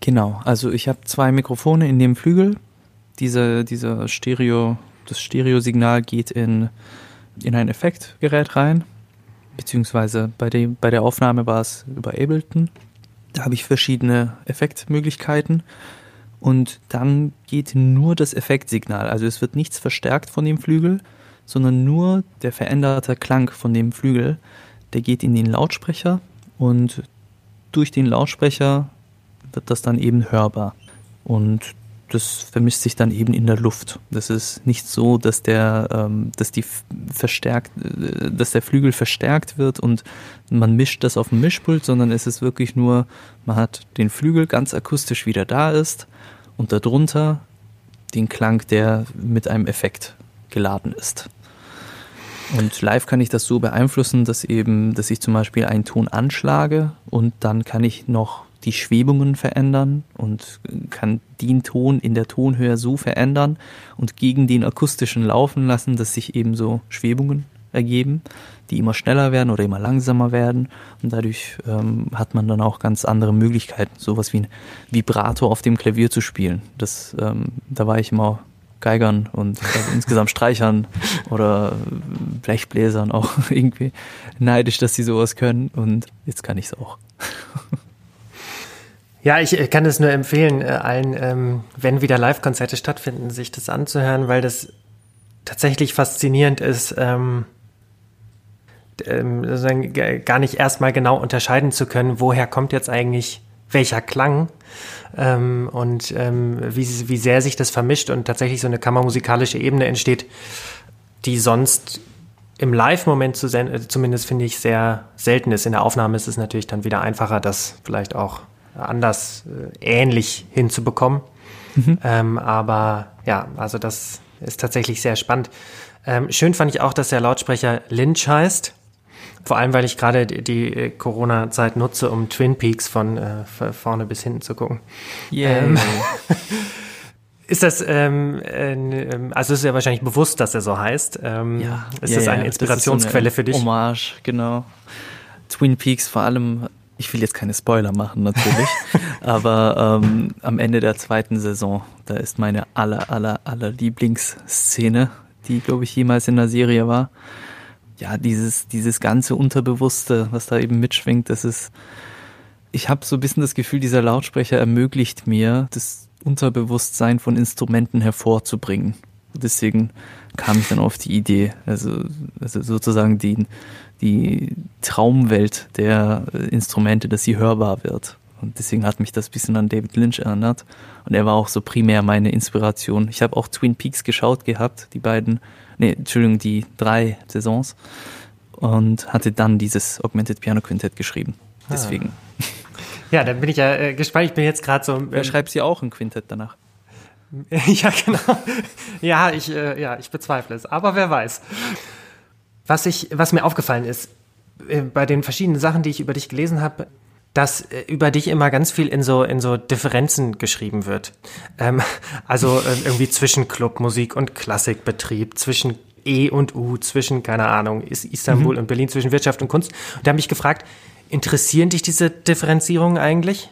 Genau, also ich habe zwei Mikrofone in dem Flügel. Diese, dieser Stereo, das Stereosignal geht in, in ein Effektgerät rein, beziehungsweise bei, dem, bei der Aufnahme war es über Ableton. Da habe ich verschiedene Effektmöglichkeiten und dann geht nur das Effektsignal. Also es wird nichts verstärkt von dem Flügel, sondern nur der veränderte Klang von dem Flügel, der geht in den Lautsprecher und durch den Lautsprecher wird das dann eben hörbar. Und das vermischt sich dann eben in der Luft. Das ist nicht so, dass der, ähm, dass die verstärkt, äh, dass der Flügel verstärkt wird und man mischt das auf dem Mischpult, sondern es ist wirklich nur, man hat den Flügel ganz akustisch wieder da ist und darunter den Klang, der mit einem Effekt geladen ist. Und live kann ich das so beeinflussen, dass eben, dass ich zum Beispiel einen Ton anschlage und dann kann ich noch die Schwebungen verändern und kann den Ton in der Tonhöhe so verändern und gegen den akustischen laufen lassen, dass sich eben so Schwebungen ergeben, die immer schneller werden oder immer langsamer werden. Und dadurch ähm, hat man dann auch ganz andere Möglichkeiten, sowas wie ein Vibrato auf dem Klavier zu spielen. Das, ähm, da war ich immer Geigern und also insgesamt Streichern oder Blechbläsern auch irgendwie neidisch, dass sie sowas können. Und jetzt kann ich es auch. Ja, ich kann es nur empfehlen, äh, allen, ähm, wenn wieder Live-Konzerte stattfinden, sich das anzuhören, weil das tatsächlich faszinierend ist, ähm, ähm, gar nicht erstmal genau unterscheiden zu können, woher kommt jetzt eigentlich welcher Klang und wie, wie sehr sich das vermischt und tatsächlich so eine kammermusikalische Ebene entsteht, die sonst im Live-Moment zu äh, zumindest finde ich sehr selten ist. In der Aufnahme ist es natürlich dann wieder einfacher, das vielleicht auch anders äh, ähnlich hinzubekommen. Mhm. Ähm, aber ja, also das ist tatsächlich sehr spannend. Ähm, schön fand ich auch, dass der Lautsprecher Lynch heißt. Vor allem, weil ich gerade die, die äh, Corona-Zeit nutze, um Twin Peaks von äh, vorne bis hinten zu gucken. Yeah. Ähm, ist das, ähm, äh, also ist ja wahrscheinlich bewusst, dass er so heißt. Ähm, ja. Ist ja, das eine ja. Inspirationsquelle das so eine für dich? Hommage, genau. Twin Peaks vor allem ich will jetzt keine Spoiler machen natürlich, aber ähm, am Ende der zweiten Saison, da ist meine aller, aller, aller Lieblingsszene, die, glaube ich, jemals in der Serie war. Ja, dieses, dieses ganze Unterbewusste, was da eben mitschwingt, das ist, ich habe so ein bisschen das Gefühl, dieser Lautsprecher ermöglicht mir, das Unterbewusstsein von Instrumenten hervorzubringen. Deswegen kam ich dann auf die Idee, also, also sozusagen den, die Traumwelt der Instrumente, dass sie hörbar wird. Und deswegen hat mich das ein bisschen an David Lynch erinnert. Und er war auch so primär meine Inspiration. Ich habe auch Twin Peaks geschaut gehabt, die beiden, nee, Entschuldigung, die drei Saisons. Und hatte dann dieses Augmented Piano Quintett geschrieben. Ah. Deswegen. Ah. Ja, dann bin ich ja äh, gespannt. Ich bin jetzt gerade so. Ähm, Wer schreibt sie auch ein Quintett danach? ja, genau. ja, ich, äh, ja, ich bezweifle es. Aber wer weiß. Was, ich, was mir aufgefallen ist, äh, bei den verschiedenen Sachen, die ich über dich gelesen habe, dass äh, über dich immer ganz viel in so in so Differenzen geschrieben wird. Ähm, also äh, irgendwie zwischen Clubmusik und Klassikbetrieb, zwischen E und U, zwischen, keine Ahnung, ist Istanbul mhm. und Berlin, zwischen Wirtschaft und Kunst. Und da habe ich gefragt, interessieren dich diese Differenzierungen eigentlich?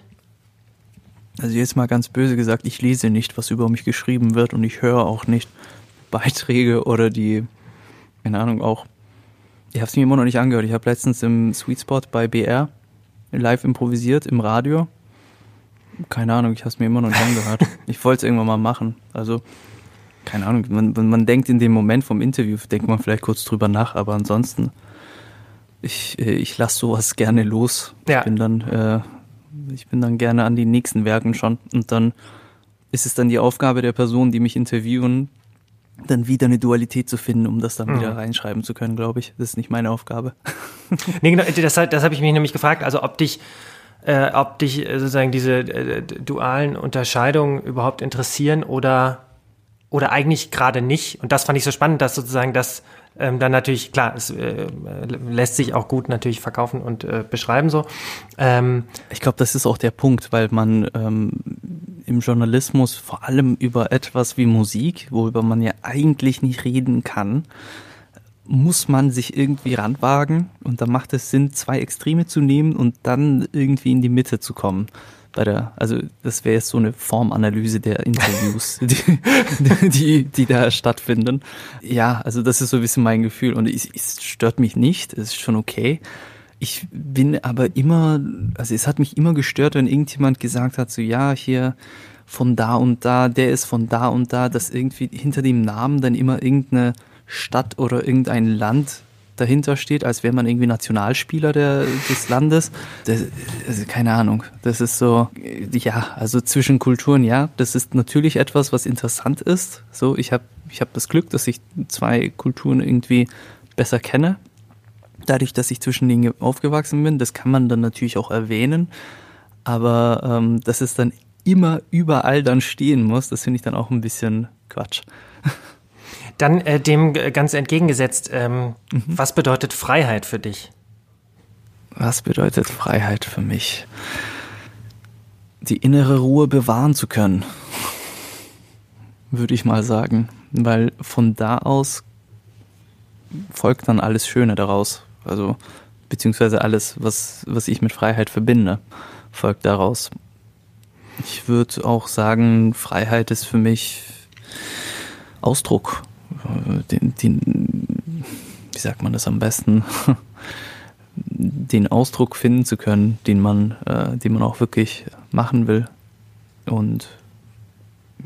Also jetzt mal ganz böse gesagt, ich lese nicht, was über mich geschrieben wird und ich höre auch nicht Beiträge oder die, keine Ahnung, auch. Ich habe es mir immer noch nicht angehört. Ich habe letztens im Sweet Spot bei BR live improvisiert im Radio. Keine Ahnung, ich habe es mir immer noch nicht angehört. Ich wollte es irgendwann mal machen. Also, keine Ahnung, man, man denkt in dem Moment vom Interview, denkt man vielleicht kurz drüber nach, aber ansonsten, ich, äh, ich lasse sowas gerne los. Ja. Ich bin dann äh, ich bin dann gerne an den nächsten Werken schon. Und dann ist es dann die Aufgabe der Personen, die mich interviewen, dann wieder eine Dualität zu finden, um das dann mhm. wieder reinschreiben zu können, glaube ich. Das ist nicht meine Aufgabe. nee, genau, das, das habe ich mich nämlich gefragt. Also ob dich, äh, ob dich äh, sozusagen diese äh, dualen Unterscheidungen überhaupt interessieren oder, oder eigentlich gerade nicht. Und das fand ich so spannend, dass sozusagen das ähm, dann natürlich, klar, es äh, lässt sich auch gut natürlich verkaufen und äh, beschreiben so. Ähm, ich glaube, das ist auch der Punkt, weil man ähm, im Journalismus vor allem über etwas wie Musik, worüber man ja eigentlich nicht reden kann, muss man sich irgendwie ranwagen und da macht es Sinn, zwei Extreme zu nehmen und dann irgendwie in die Mitte zu kommen bei der, also das wäre jetzt so eine Formanalyse der Interviews, die, die, die da stattfinden. Ja, also das ist so ein bisschen mein Gefühl und es, es stört mich nicht, es ist schon okay. Ich bin aber immer, also es hat mich immer gestört, wenn irgendjemand gesagt hat, so ja, hier von da und da, der ist von da und da, dass irgendwie hinter dem Namen dann immer irgendeine Stadt oder irgendein Land dahinter steht, als wäre man irgendwie Nationalspieler der, des Landes. Das, also keine Ahnung. Das ist so, ja, also zwischen Kulturen, ja, das ist natürlich etwas, was interessant ist. So, ich habe ich hab das Glück, dass ich zwei Kulturen irgendwie besser kenne. Dadurch, dass ich zwischen denen aufgewachsen bin, das kann man dann natürlich auch erwähnen. Aber ähm, dass es dann immer überall dann stehen muss, das finde ich dann auch ein bisschen Quatsch. Dann äh, dem ganz entgegengesetzt, ähm, mhm. was bedeutet Freiheit für dich? Was bedeutet Freiheit für mich? Die innere Ruhe bewahren zu können, würde ich mal sagen. Weil von da aus folgt dann alles Schöne daraus. Also, beziehungsweise alles, was, was ich mit Freiheit verbinde, folgt daraus. Ich würde auch sagen, Freiheit ist für mich Ausdruck den, den, wie sagt man das am besten, den Ausdruck finden zu können, den man, äh, den man auch wirklich machen will. Und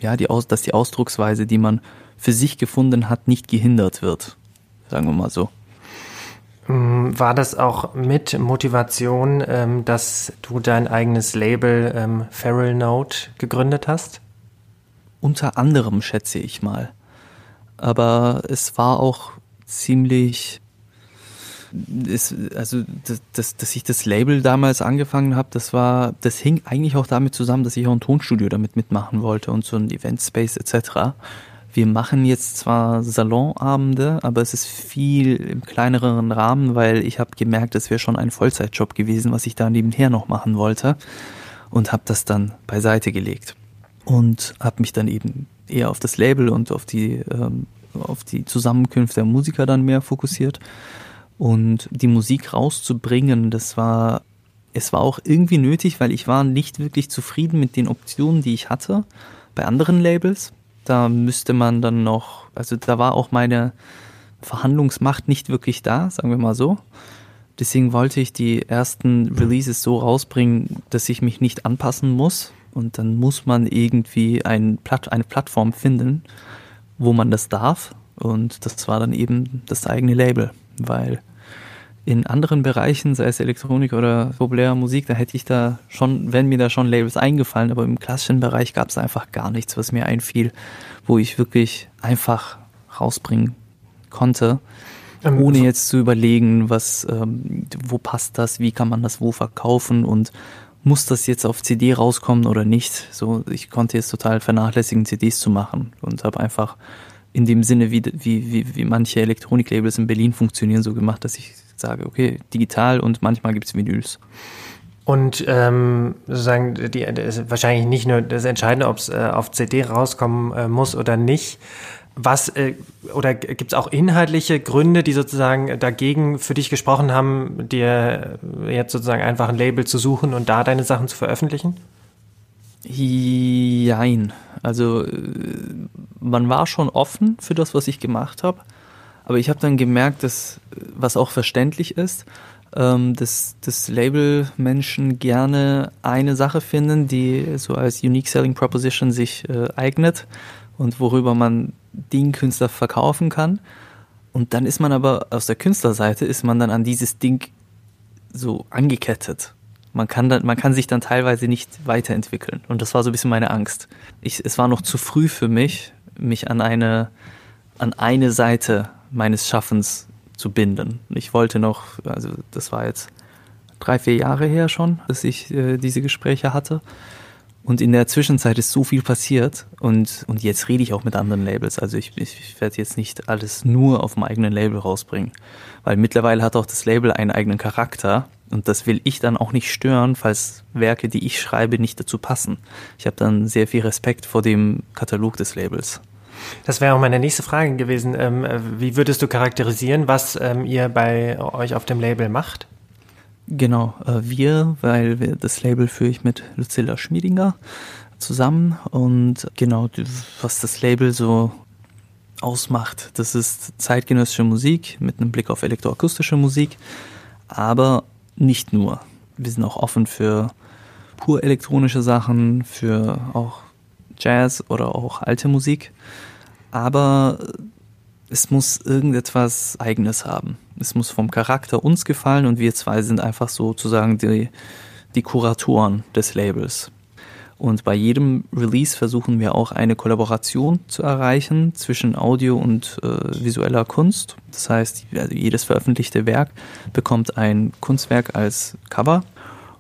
ja, die Aus, dass die Ausdrucksweise, die man für sich gefunden hat, nicht gehindert wird. Sagen wir mal so. Mm, war das auch mit Motivation, ähm, dass du dein eigenes Label ähm, Feral Note gegründet hast? Unter anderem schätze ich mal aber es war auch ziemlich ist, also das, das, dass ich das Label damals angefangen habe, das war, das hing eigentlich auch damit zusammen, dass ich auch ein Tonstudio damit mitmachen wollte und so ein Eventspace etc. Wir machen jetzt zwar Salonabende, aber es ist viel im kleineren Rahmen, weil ich habe gemerkt, es wäre schon ein Vollzeitjob gewesen, was ich da nebenher noch machen wollte und habe das dann beiseite gelegt und habe mich dann eben eher auf das Label und auf die, ähm, auf die Zusammenkünfte der Musiker dann mehr fokussiert. Und die Musik rauszubringen, das war, es war auch irgendwie nötig, weil ich war nicht wirklich zufrieden mit den Optionen, die ich hatte bei anderen Labels. Da müsste man dann noch, also da war auch meine Verhandlungsmacht nicht wirklich da, sagen wir mal so. Deswegen wollte ich die ersten Releases so rausbringen, dass ich mich nicht anpassen muss, und dann muss man irgendwie ein Platt, eine Plattform finden, wo man das darf. Und das war dann eben das eigene Label, weil in anderen Bereichen, sei es Elektronik oder populäre Musik, da hätte ich da schon, wenn mir da schon Labels eingefallen, aber im klassischen Bereich gab es einfach gar nichts, was mir einfiel, wo ich wirklich einfach rausbringen konnte, ähm, ohne jetzt zu überlegen, was, ähm, wo passt das, wie kann man das wo verkaufen und muss das jetzt auf CD rauskommen oder nicht. So, ich konnte jetzt total vernachlässigen, CDs zu machen und habe einfach in dem Sinne, wie, wie, wie, wie manche Elektroniklabels in Berlin funktionieren, so gemacht, dass ich sage, okay, digital und manchmal gibt's Vinyls. Und ähm, sozusagen die, wahrscheinlich nicht nur das Entscheidende, ob es äh, auf CD rauskommen äh, muss oder nicht. Was äh, oder gibt es auch inhaltliche Gründe, die sozusagen dagegen für dich gesprochen haben, dir jetzt sozusagen einfach ein Label zu suchen und da deine Sachen zu veröffentlichen? Jein. Also äh, man war schon offen für das, was ich gemacht habe, aber ich habe dann gemerkt, dass was auch verständlich ist, ähm, dass das Label-Menschen gerne eine Sache finden, die so als Unique Selling Proposition sich äh, eignet und worüber man den Künstler verkaufen kann. Und dann ist man aber aus der Künstlerseite ist man dann an dieses Ding so angekettet. Man kann, dann, man kann sich dann teilweise nicht weiterentwickeln. Und das war so ein bisschen meine Angst. Ich, es war noch zu früh für mich, mich an eine, an eine Seite meines Schaffens zu binden. Ich wollte noch, also das war jetzt drei, vier Jahre her schon, dass ich äh, diese Gespräche hatte. Und in der Zwischenzeit ist so viel passiert und, und jetzt rede ich auch mit anderen Labels. Also ich, ich werde jetzt nicht alles nur auf dem eigenen Label rausbringen, weil mittlerweile hat auch das Label einen eigenen Charakter und das will ich dann auch nicht stören, falls Werke, die ich schreibe, nicht dazu passen. Ich habe dann sehr viel Respekt vor dem Katalog des Labels. Das wäre auch meine nächste Frage gewesen. Ähm, wie würdest du charakterisieren, was ähm, ihr bei euch auf dem Label macht? Genau, äh, wir, weil wir, das Label führe ich mit Lucilla Schmiedinger zusammen und genau, was das Label so ausmacht, das ist zeitgenössische Musik mit einem Blick auf elektroakustische Musik, aber nicht nur. Wir sind auch offen für pur elektronische Sachen, für auch Jazz oder auch alte Musik, aber es muss irgendetwas Eigenes haben. Es muss vom Charakter uns gefallen und wir zwei sind einfach sozusagen die, die Kuratoren des Labels. Und bei jedem Release versuchen wir auch eine Kollaboration zu erreichen zwischen Audio und äh, visueller Kunst. Das heißt, also jedes veröffentlichte Werk bekommt ein Kunstwerk als Cover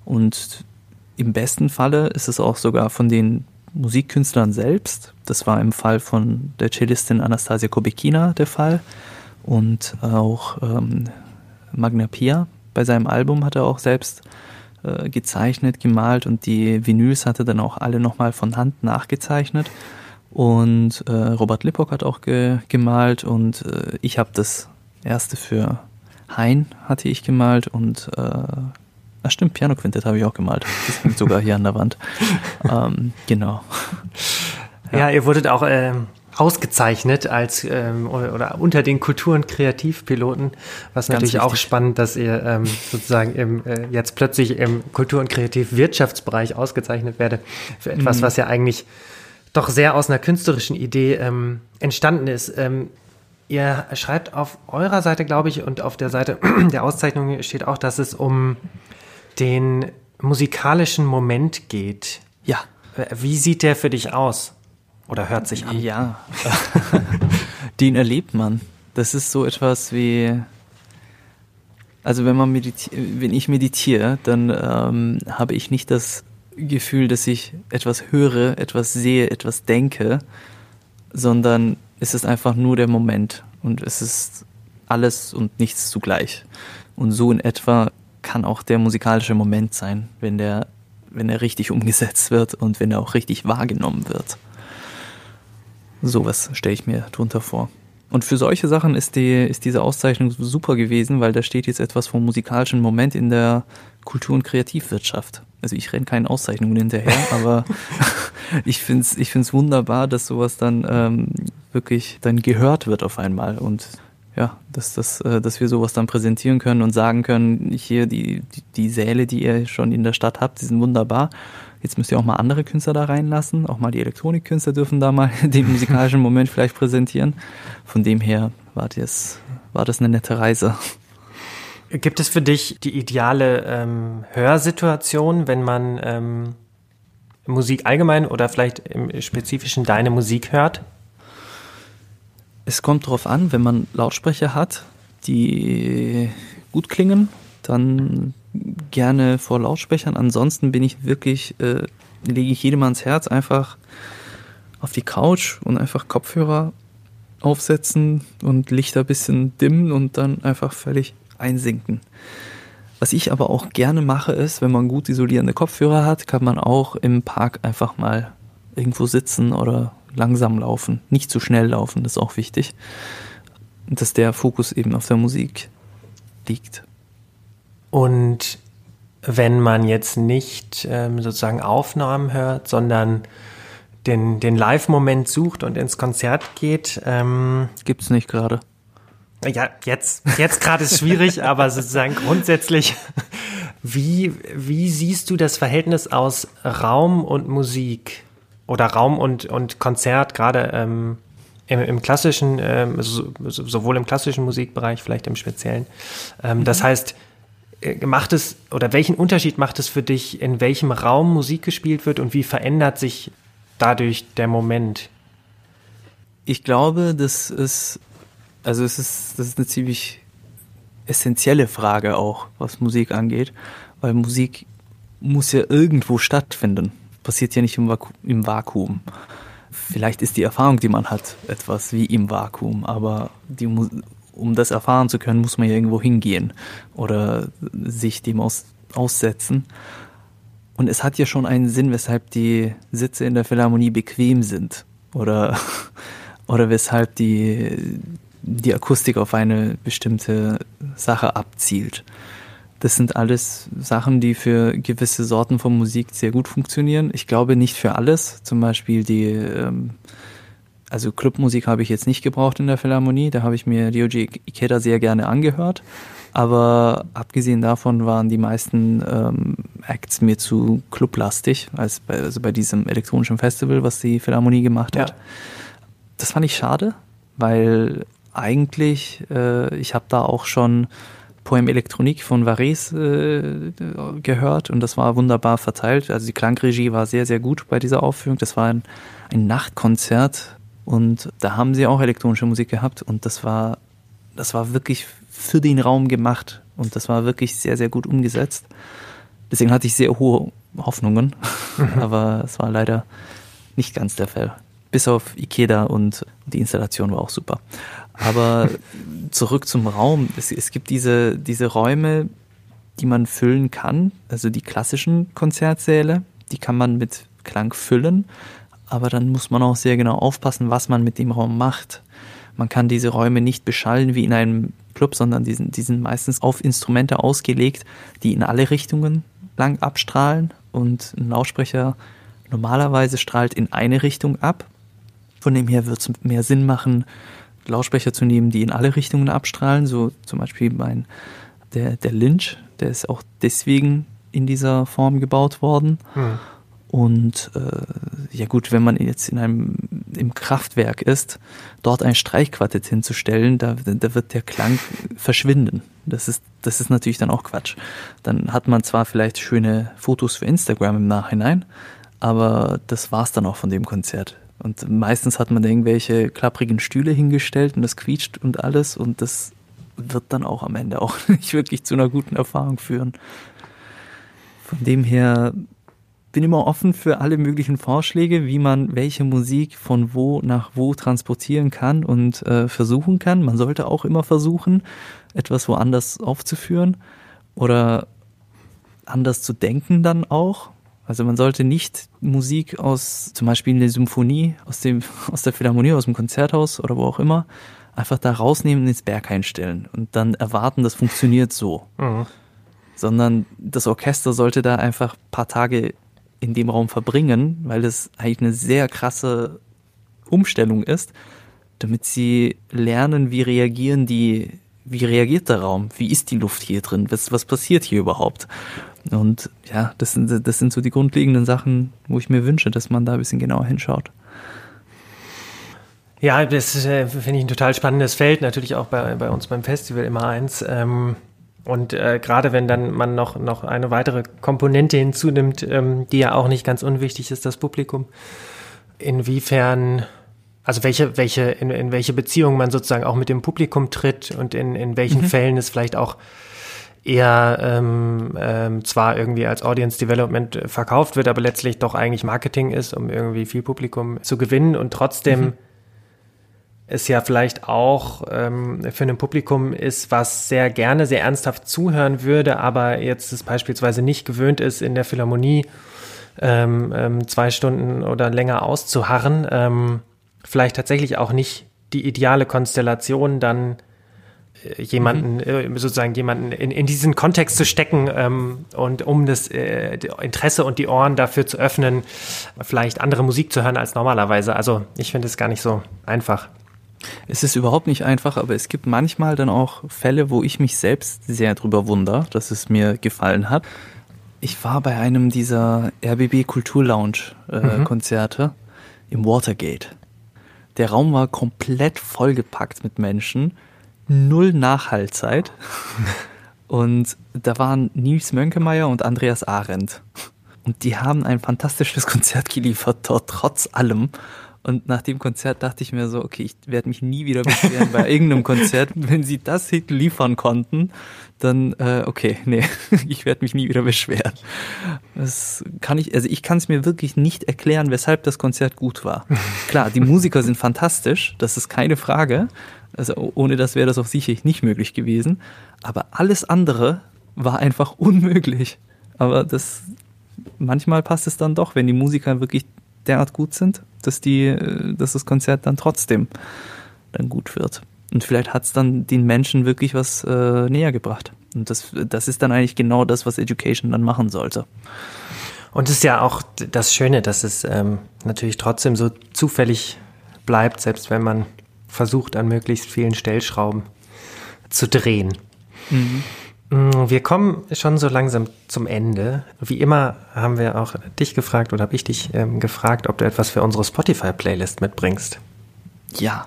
und im besten Falle ist es auch sogar von den Musikkünstlern selbst. Das war im Fall von der Cellistin Anastasia Kobekina der Fall und auch ähm, Magna Pia bei seinem Album hat er auch selbst äh, gezeichnet, gemalt und die Vinyls hat er dann auch alle nochmal von Hand nachgezeichnet. Und äh, Robert Lippock hat auch ge gemalt und äh, ich habe das erste für Hein hatte ich gemalt und äh, Ach stimmt, Piano Quintett habe ich auch gemalt. Das hängt sogar hier an der Wand. Ähm, genau. Ja. ja. ihr wurdet auch ähm, ausgezeichnet als ähm, oder, oder, unter den Kulturen Kreativpiloten, was Ganz natürlich wichtig. auch spannend, dass ihr ähm, sozusagen im, äh, jetzt plötzlich im Kultur- und Kreativwirtschaftsbereich ausgezeichnet werde für etwas, mhm. was ja eigentlich doch sehr aus einer künstlerischen Idee ähm, entstanden ist. Ähm, ihr schreibt auf eurer Seite, glaube ich, und auf der Seite der Auszeichnung steht auch, dass es um den musikalischen Moment geht. Ja. Wie sieht der für dich aus? Oder hört sich an? Ja. den erlebt man. Das ist so etwas wie. Also wenn man wenn ich meditiere, dann ähm, habe ich nicht das Gefühl, dass ich etwas höre, etwas sehe, etwas denke, sondern es ist einfach nur der Moment und es ist alles und nichts zugleich. Und so in etwa kann auch der musikalische Moment sein, wenn der, wenn er richtig umgesetzt wird und wenn er auch richtig wahrgenommen wird. Sowas stelle ich mir drunter vor. Und für solche Sachen ist, die, ist diese Auszeichnung super gewesen, weil da steht jetzt etwas vom musikalischen Moment in der Kultur- und Kreativwirtschaft. Also ich renne keinen Auszeichnungen hinterher, aber ich finde es ich find's wunderbar, dass sowas dann ähm, wirklich dann gehört wird auf einmal. Und ja, dass, dass, äh, dass wir sowas dann präsentieren können und sagen können, hier die, die, die Säle, die ihr schon in der Stadt habt, die sind wunderbar. Jetzt müsst ihr auch mal andere Künstler da reinlassen. Auch mal die Elektronikkünstler dürfen da mal den musikalischen Moment vielleicht präsentieren. Von dem her war das, war das eine nette Reise. Gibt es für dich die ideale ähm, Hörsituation, wenn man ähm, Musik allgemein oder vielleicht im Spezifischen deine Musik hört? Es kommt darauf an, wenn man Lautsprecher hat, die gut klingen, dann gerne vor Lautsprechern. Ansonsten bin ich wirklich, äh, lege ich jedem ans Herz, einfach auf die Couch und einfach Kopfhörer aufsetzen und Lichter ein bisschen dimmen und dann einfach völlig einsinken. Was ich aber auch gerne mache, ist, wenn man gut isolierende Kopfhörer hat, kann man auch im Park einfach mal irgendwo sitzen oder langsam laufen. Nicht zu schnell laufen, das ist auch wichtig. Dass der Fokus eben auf der Musik liegt. Und wenn man jetzt nicht ähm, sozusagen Aufnahmen hört, sondern den, den Live-Moment sucht und ins Konzert geht. Ähm, Gibt es nicht gerade. Ja, jetzt, jetzt gerade ist schwierig, aber sozusagen grundsätzlich, wie, wie siehst du das Verhältnis aus Raum und Musik oder Raum und, und Konzert, gerade ähm, im, im klassischen, ähm, so, sowohl im klassischen Musikbereich, vielleicht im speziellen? Ähm, das mhm. heißt, äh, macht es oder welchen Unterschied macht es für dich, in welchem Raum Musik gespielt wird und wie verändert sich dadurch der Moment? Ich glaube, das ist, also es ist, das ist eine ziemlich essentielle Frage auch, was Musik angeht, weil Musik muss ja irgendwo stattfinden. Passiert ja nicht im, Vaku im Vakuum. Vielleicht ist die Erfahrung, die man hat, etwas wie im Vakuum, aber die, um das erfahren zu können, muss man ja irgendwo hingehen oder sich dem aus, aussetzen. Und es hat ja schon einen Sinn, weshalb die Sitze in der Philharmonie bequem sind oder, oder weshalb die, die Akustik auf eine bestimmte Sache abzielt. Das sind alles Sachen, die für gewisse Sorten von Musik sehr gut funktionieren. Ich glaube nicht für alles. Zum Beispiel die, ähm, also Clubmusik habe ich jetzt nicht gebraucht in der Philharmonie. Da habe ich mir Ryoji Ikeda sehr gerne angehört. Aber abgesehen davon waren die meisten ähm, Acts mir zu clublastig, als bei, also bei diesem elektronischen Festival, was die Philharmonie gemacht hat. Ja. Das fand ich schade, weil eigentlich, äh, ich habe da auch schon Poem Elektronik von Vares äh, gehört und das war wunderbar verteilt. Also die Klangregie war sehr, sehr gut bei dieser Aufführung. Das war ein, ein Nachtkonzert und da haben sie auch elektronische Musik gehabt und das war, das war wirklich für den Raum gemacht und das war wirklich sehr, sehr gut umgesetzt. Deswegen hatte ich sehr hohe Hoffnungen, mhm. aber es war leider nicht ganz der Fall. Bis auf Ikeda und die Installation war auch super. Aber zurück zum Raum. Es, es gibt diese, diese Räume, die man füllen kann, also die klassischen Konzertsäle, die kann man mit Klang füllen, aber dann muss man auch sehr genau aufpassen, was man mit dem Raum macht. Man kann diese Räume nicht beschallen wie in einem Club, sondern die sind, die sind meistens auf Instrumente ausgelegt, die in alle Richtungen lang abstrahlen und ein Lautsprecher normalerweise strahlt in eine Richtung ab. Von dem her wird es mehr Sinn machen, Lautsprecher zu nehmen, die in alle Richtungen abstrahlen, so zum Beispiel mein, der, der Lynch, der ist auch deswegen in dieser Form gebaut worden. Hm. Und äh, ja gut, wenn man jetzt in einem im Kraftwerk ist, dort ein Streichquartett hinzustellen, da, da wird der Klang verschwinden. Das ist, das ist natürlich dann auch Quatsch. Dann hat man zwar vielleicht schöne Fotos für Instagram im Nachhinein, aber das war's dann auch von dem Konzert. Und meistens hat man irgendwelche klapprigen Stühle hingestellt und das quietscht und alles und das wird dann auch am Ende auch nicht wirklich zu einer guten Erfahrung führen. Von dem her bin immer offen für alle möglichen Vorschläge, wie man welche Musik von wo nach wo transportieren kann und äh, versuchen kann. Man sollte auch immer versuchen, etwas woanders aufzuführen oder anders zu denken dann auch. Also man sollte nicht Musik aus zum Beispiel eine Symphonie aus dem aus der Philharmonie, aus dem Konzerthaus oder wo auch immer einfach da rausnehmen und ins Berg einstellen und dann erwarten, das funktioniert so. Mhm. Sondern das Orchester sollte da einfach paar Tage in dem Raum verbringen, weil es eigentlich eine sehr krasse Umstellung ist, damit sie lernen, wie reagieren die, wie reagiert der Raum, wie ist die Luft hier drin, was, was passiert hier überhaupt. Und ja, das sind, das sind so die grundlegenden Sachen, wo ich mir wünsche, dass man da ein bisschen genauer hinschaut. Ja, das äh, finde ich ein total spannendes Feld, natürlich auch bei, bei uns beim Festival immer eins. Ähm und äh, gerade wenn dann man noch, noch eine weitere Komponente hinzunimmt, ähm, die ja auch nicht ganz unwichtig ist, das Publikum, inwiefern, also welche, welche, in, in welche Beziehung man sozusagen auch mit dem Publikum tritt und in, in welchen mhm. Fällen es vielleicht auch eher ähm, ähm, zwar irgendwie als Audience Development verkauft wird, aber letztlich doch eigentlich Marketing ist, um irgendwie viel Publikum zu gewinnen. Und trotzdem mhm. es ja vielleicht auch ähm, für ein Publikum ist, was sehr gerne, sehr ernsthaft zuhören würde, aber jetzt es beispielsweise nicht gewöhnt ist, in der Philharmonie ähm, ähm, zwei Stunden oder länger auszuharren, ähm, vielleicht tatsächlich auch nicht die ideale Konstellation dann äh, jemanden, mhm. sozusagen jemanden in, in diesen Kontext zu stecken ähm, und um das äh, Interesse und die Ohren dafür zu öffnen, vielleicht andere Musik zu hören als normalerweise. Also ich finde es gar nicht so einfach. Es ist überhaupt nicht einfach, aber es gibt manchmal dann auch Fälle, wo ich mich selbst sehr drüber wundere, dass es mir gefallen hat. Ich war bei einem dieser RBB Kultur Lounge äh, mhm. Konzerte im Watergate. Der Raum war komplett vollgepackt mit Menschen null Nachhaltzeit. Und da waren Nils Mönkemeyer und Andreas Arendt. Und die haben ein fantastisches Konzert geliefert dort, trotz allem. Und nach dem Konzert dachte ich mir so, okay, ich werde mich nie wieder beschweren bei irgendeinem Konzert. Wenn sie das Hit liefern konnten, dann äh, okay, nee, ich werde mich nie wieder beschweren. Das kann ich, also ich kann es mir wirklich nicht erklären, weshalb das Konzert gut war. Klar, die Musiker sind fantastisch, das ist keine Frage. Also ohne das wäre das auch sicherlich nicht möglich gewesen. Aber alles andere war einfach unmöglich. Aber das manchmal passt es dann doch, wenn die Musiker wirklich derart gut sind, dass die, äh, dass das Konzert dann trotzdem dann gut wird. Und vielleicht hat es dann den Menschen wirklich was äh, näher gebracht. Und das, das ist dann eigentlich genau das, was Education dann machen sollte. Und es ist ja auch das Schöne, dass es ähm, natürlich trotzdem so zufällig bleibt, selbst wenn man versucht, an möglichst vielen Stellschrauben zu drehen. Mhm. Wir kommen schon so langsam zum Ende. Wie immer haben wir auch dich gefragt oder habe ich dich ähm, gefragt, ob du etwas für unsere Spotify-Playlist mitbringst. Ja.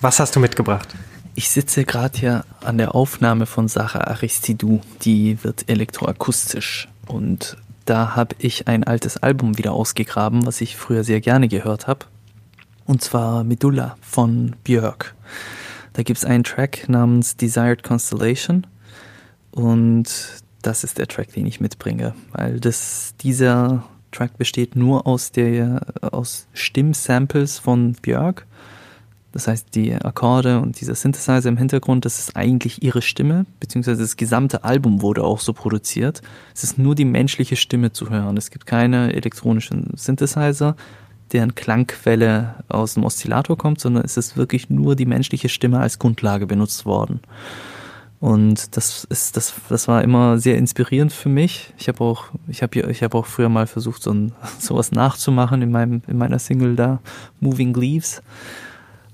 Was hast du mitgebracht? Ich sitze gerade hier an der Aufnahme von Sarah Aristidou. Die wird elektroakustisch. Und da habe ich ein altes Album wieder ausgegraben, was ich früher sehr gerne gehört habe. Und zwar Medulla von Björk. Da gibt es einen Track namens Desired Constellation. Und das ist der Track, den ich mitbringe, weil das, dieser Track besteht nur aus, der, aus Stimmsamples von Björk. Das heißt, die Akkorde und dieser Synthesizer im Hintergrund, das ist eigentlich ihre Stimme, beziehungsweise das gesamte Album wurde auch so produziert. Es ist nur die menschliche Stimme zu hören. Es gibt keine elektronischen Synthesizer, deren Klangquelle aus dem Oszillator kommt, sondern es ist wirklich nur die menschliche Stimme als Grundlage benutzt worden. Und das ist, das, das war immer sehr inspirierend für mich. Ich habe auch, ich habe ich habe auch früher mal versucht, so ein, sowas nachzumachen in meinem, in meiner Single da, Moving Leaves.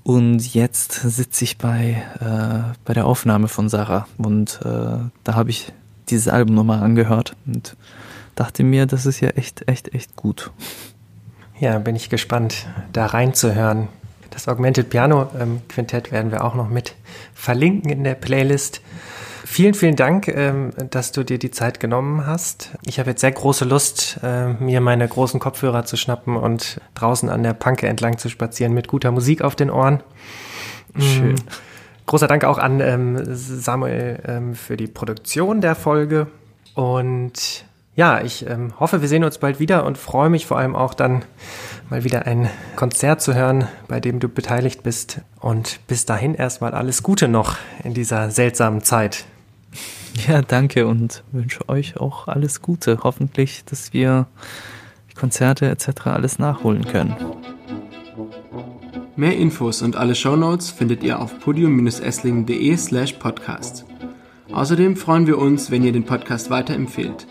Und jetzt sitze ich bei, äh, bei der Aufnahme von Sarah und äh, da habe ich dieses Album nochmal angehört und dachte mir, das ist ja echt, echt, echt gut. Ja, bin ich gespannt, da reinzuhören. Das Augmented Piano ähm, Quintett werden wir auch noch mit verlinken in der Playlist. Vielen, vielen Dank, ähm, dass du dir die Zeit genommen hast. Ich habe jetzt sehr große Lust, äh, mir meine großen Kopfhörer zu schnappen und draußen an der Panke entlang zu spazieren mit guter Musik auf den Ohren. Schön. Mm. Großer Dank auch an ähm, Samuel ähm, für die Produktion der Folge. Und ja, ich ähm, hoffe, wir sehen uns bald wieder und freue mich vor allem auch dann mal wieder ein Konzert zu hören, bei dem du beteiligt bist. Und bis dahin erstmal alles Gute noch in dieser seltsamen Zeit. Ja, danke und wünsche euch auch alles Gute. Hoffentlich, dass wir Konzerte etc. alles nachholen können. Mehr Infos und alle Shownotes findet ihr auf podium-esslingen.de slash podcast. Außerdem freuen wir uns, wenn ihr den Podcast weiterempfehlt.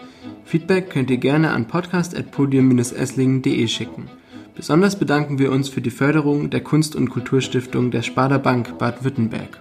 Feedback könnt ihr gerne an podcast.podium-esslingen.de schicken. Besonders bedanken wir uns für die Förderung der Kunst- und Kulturstiftung der Sparda Bank Baden-Württemberg.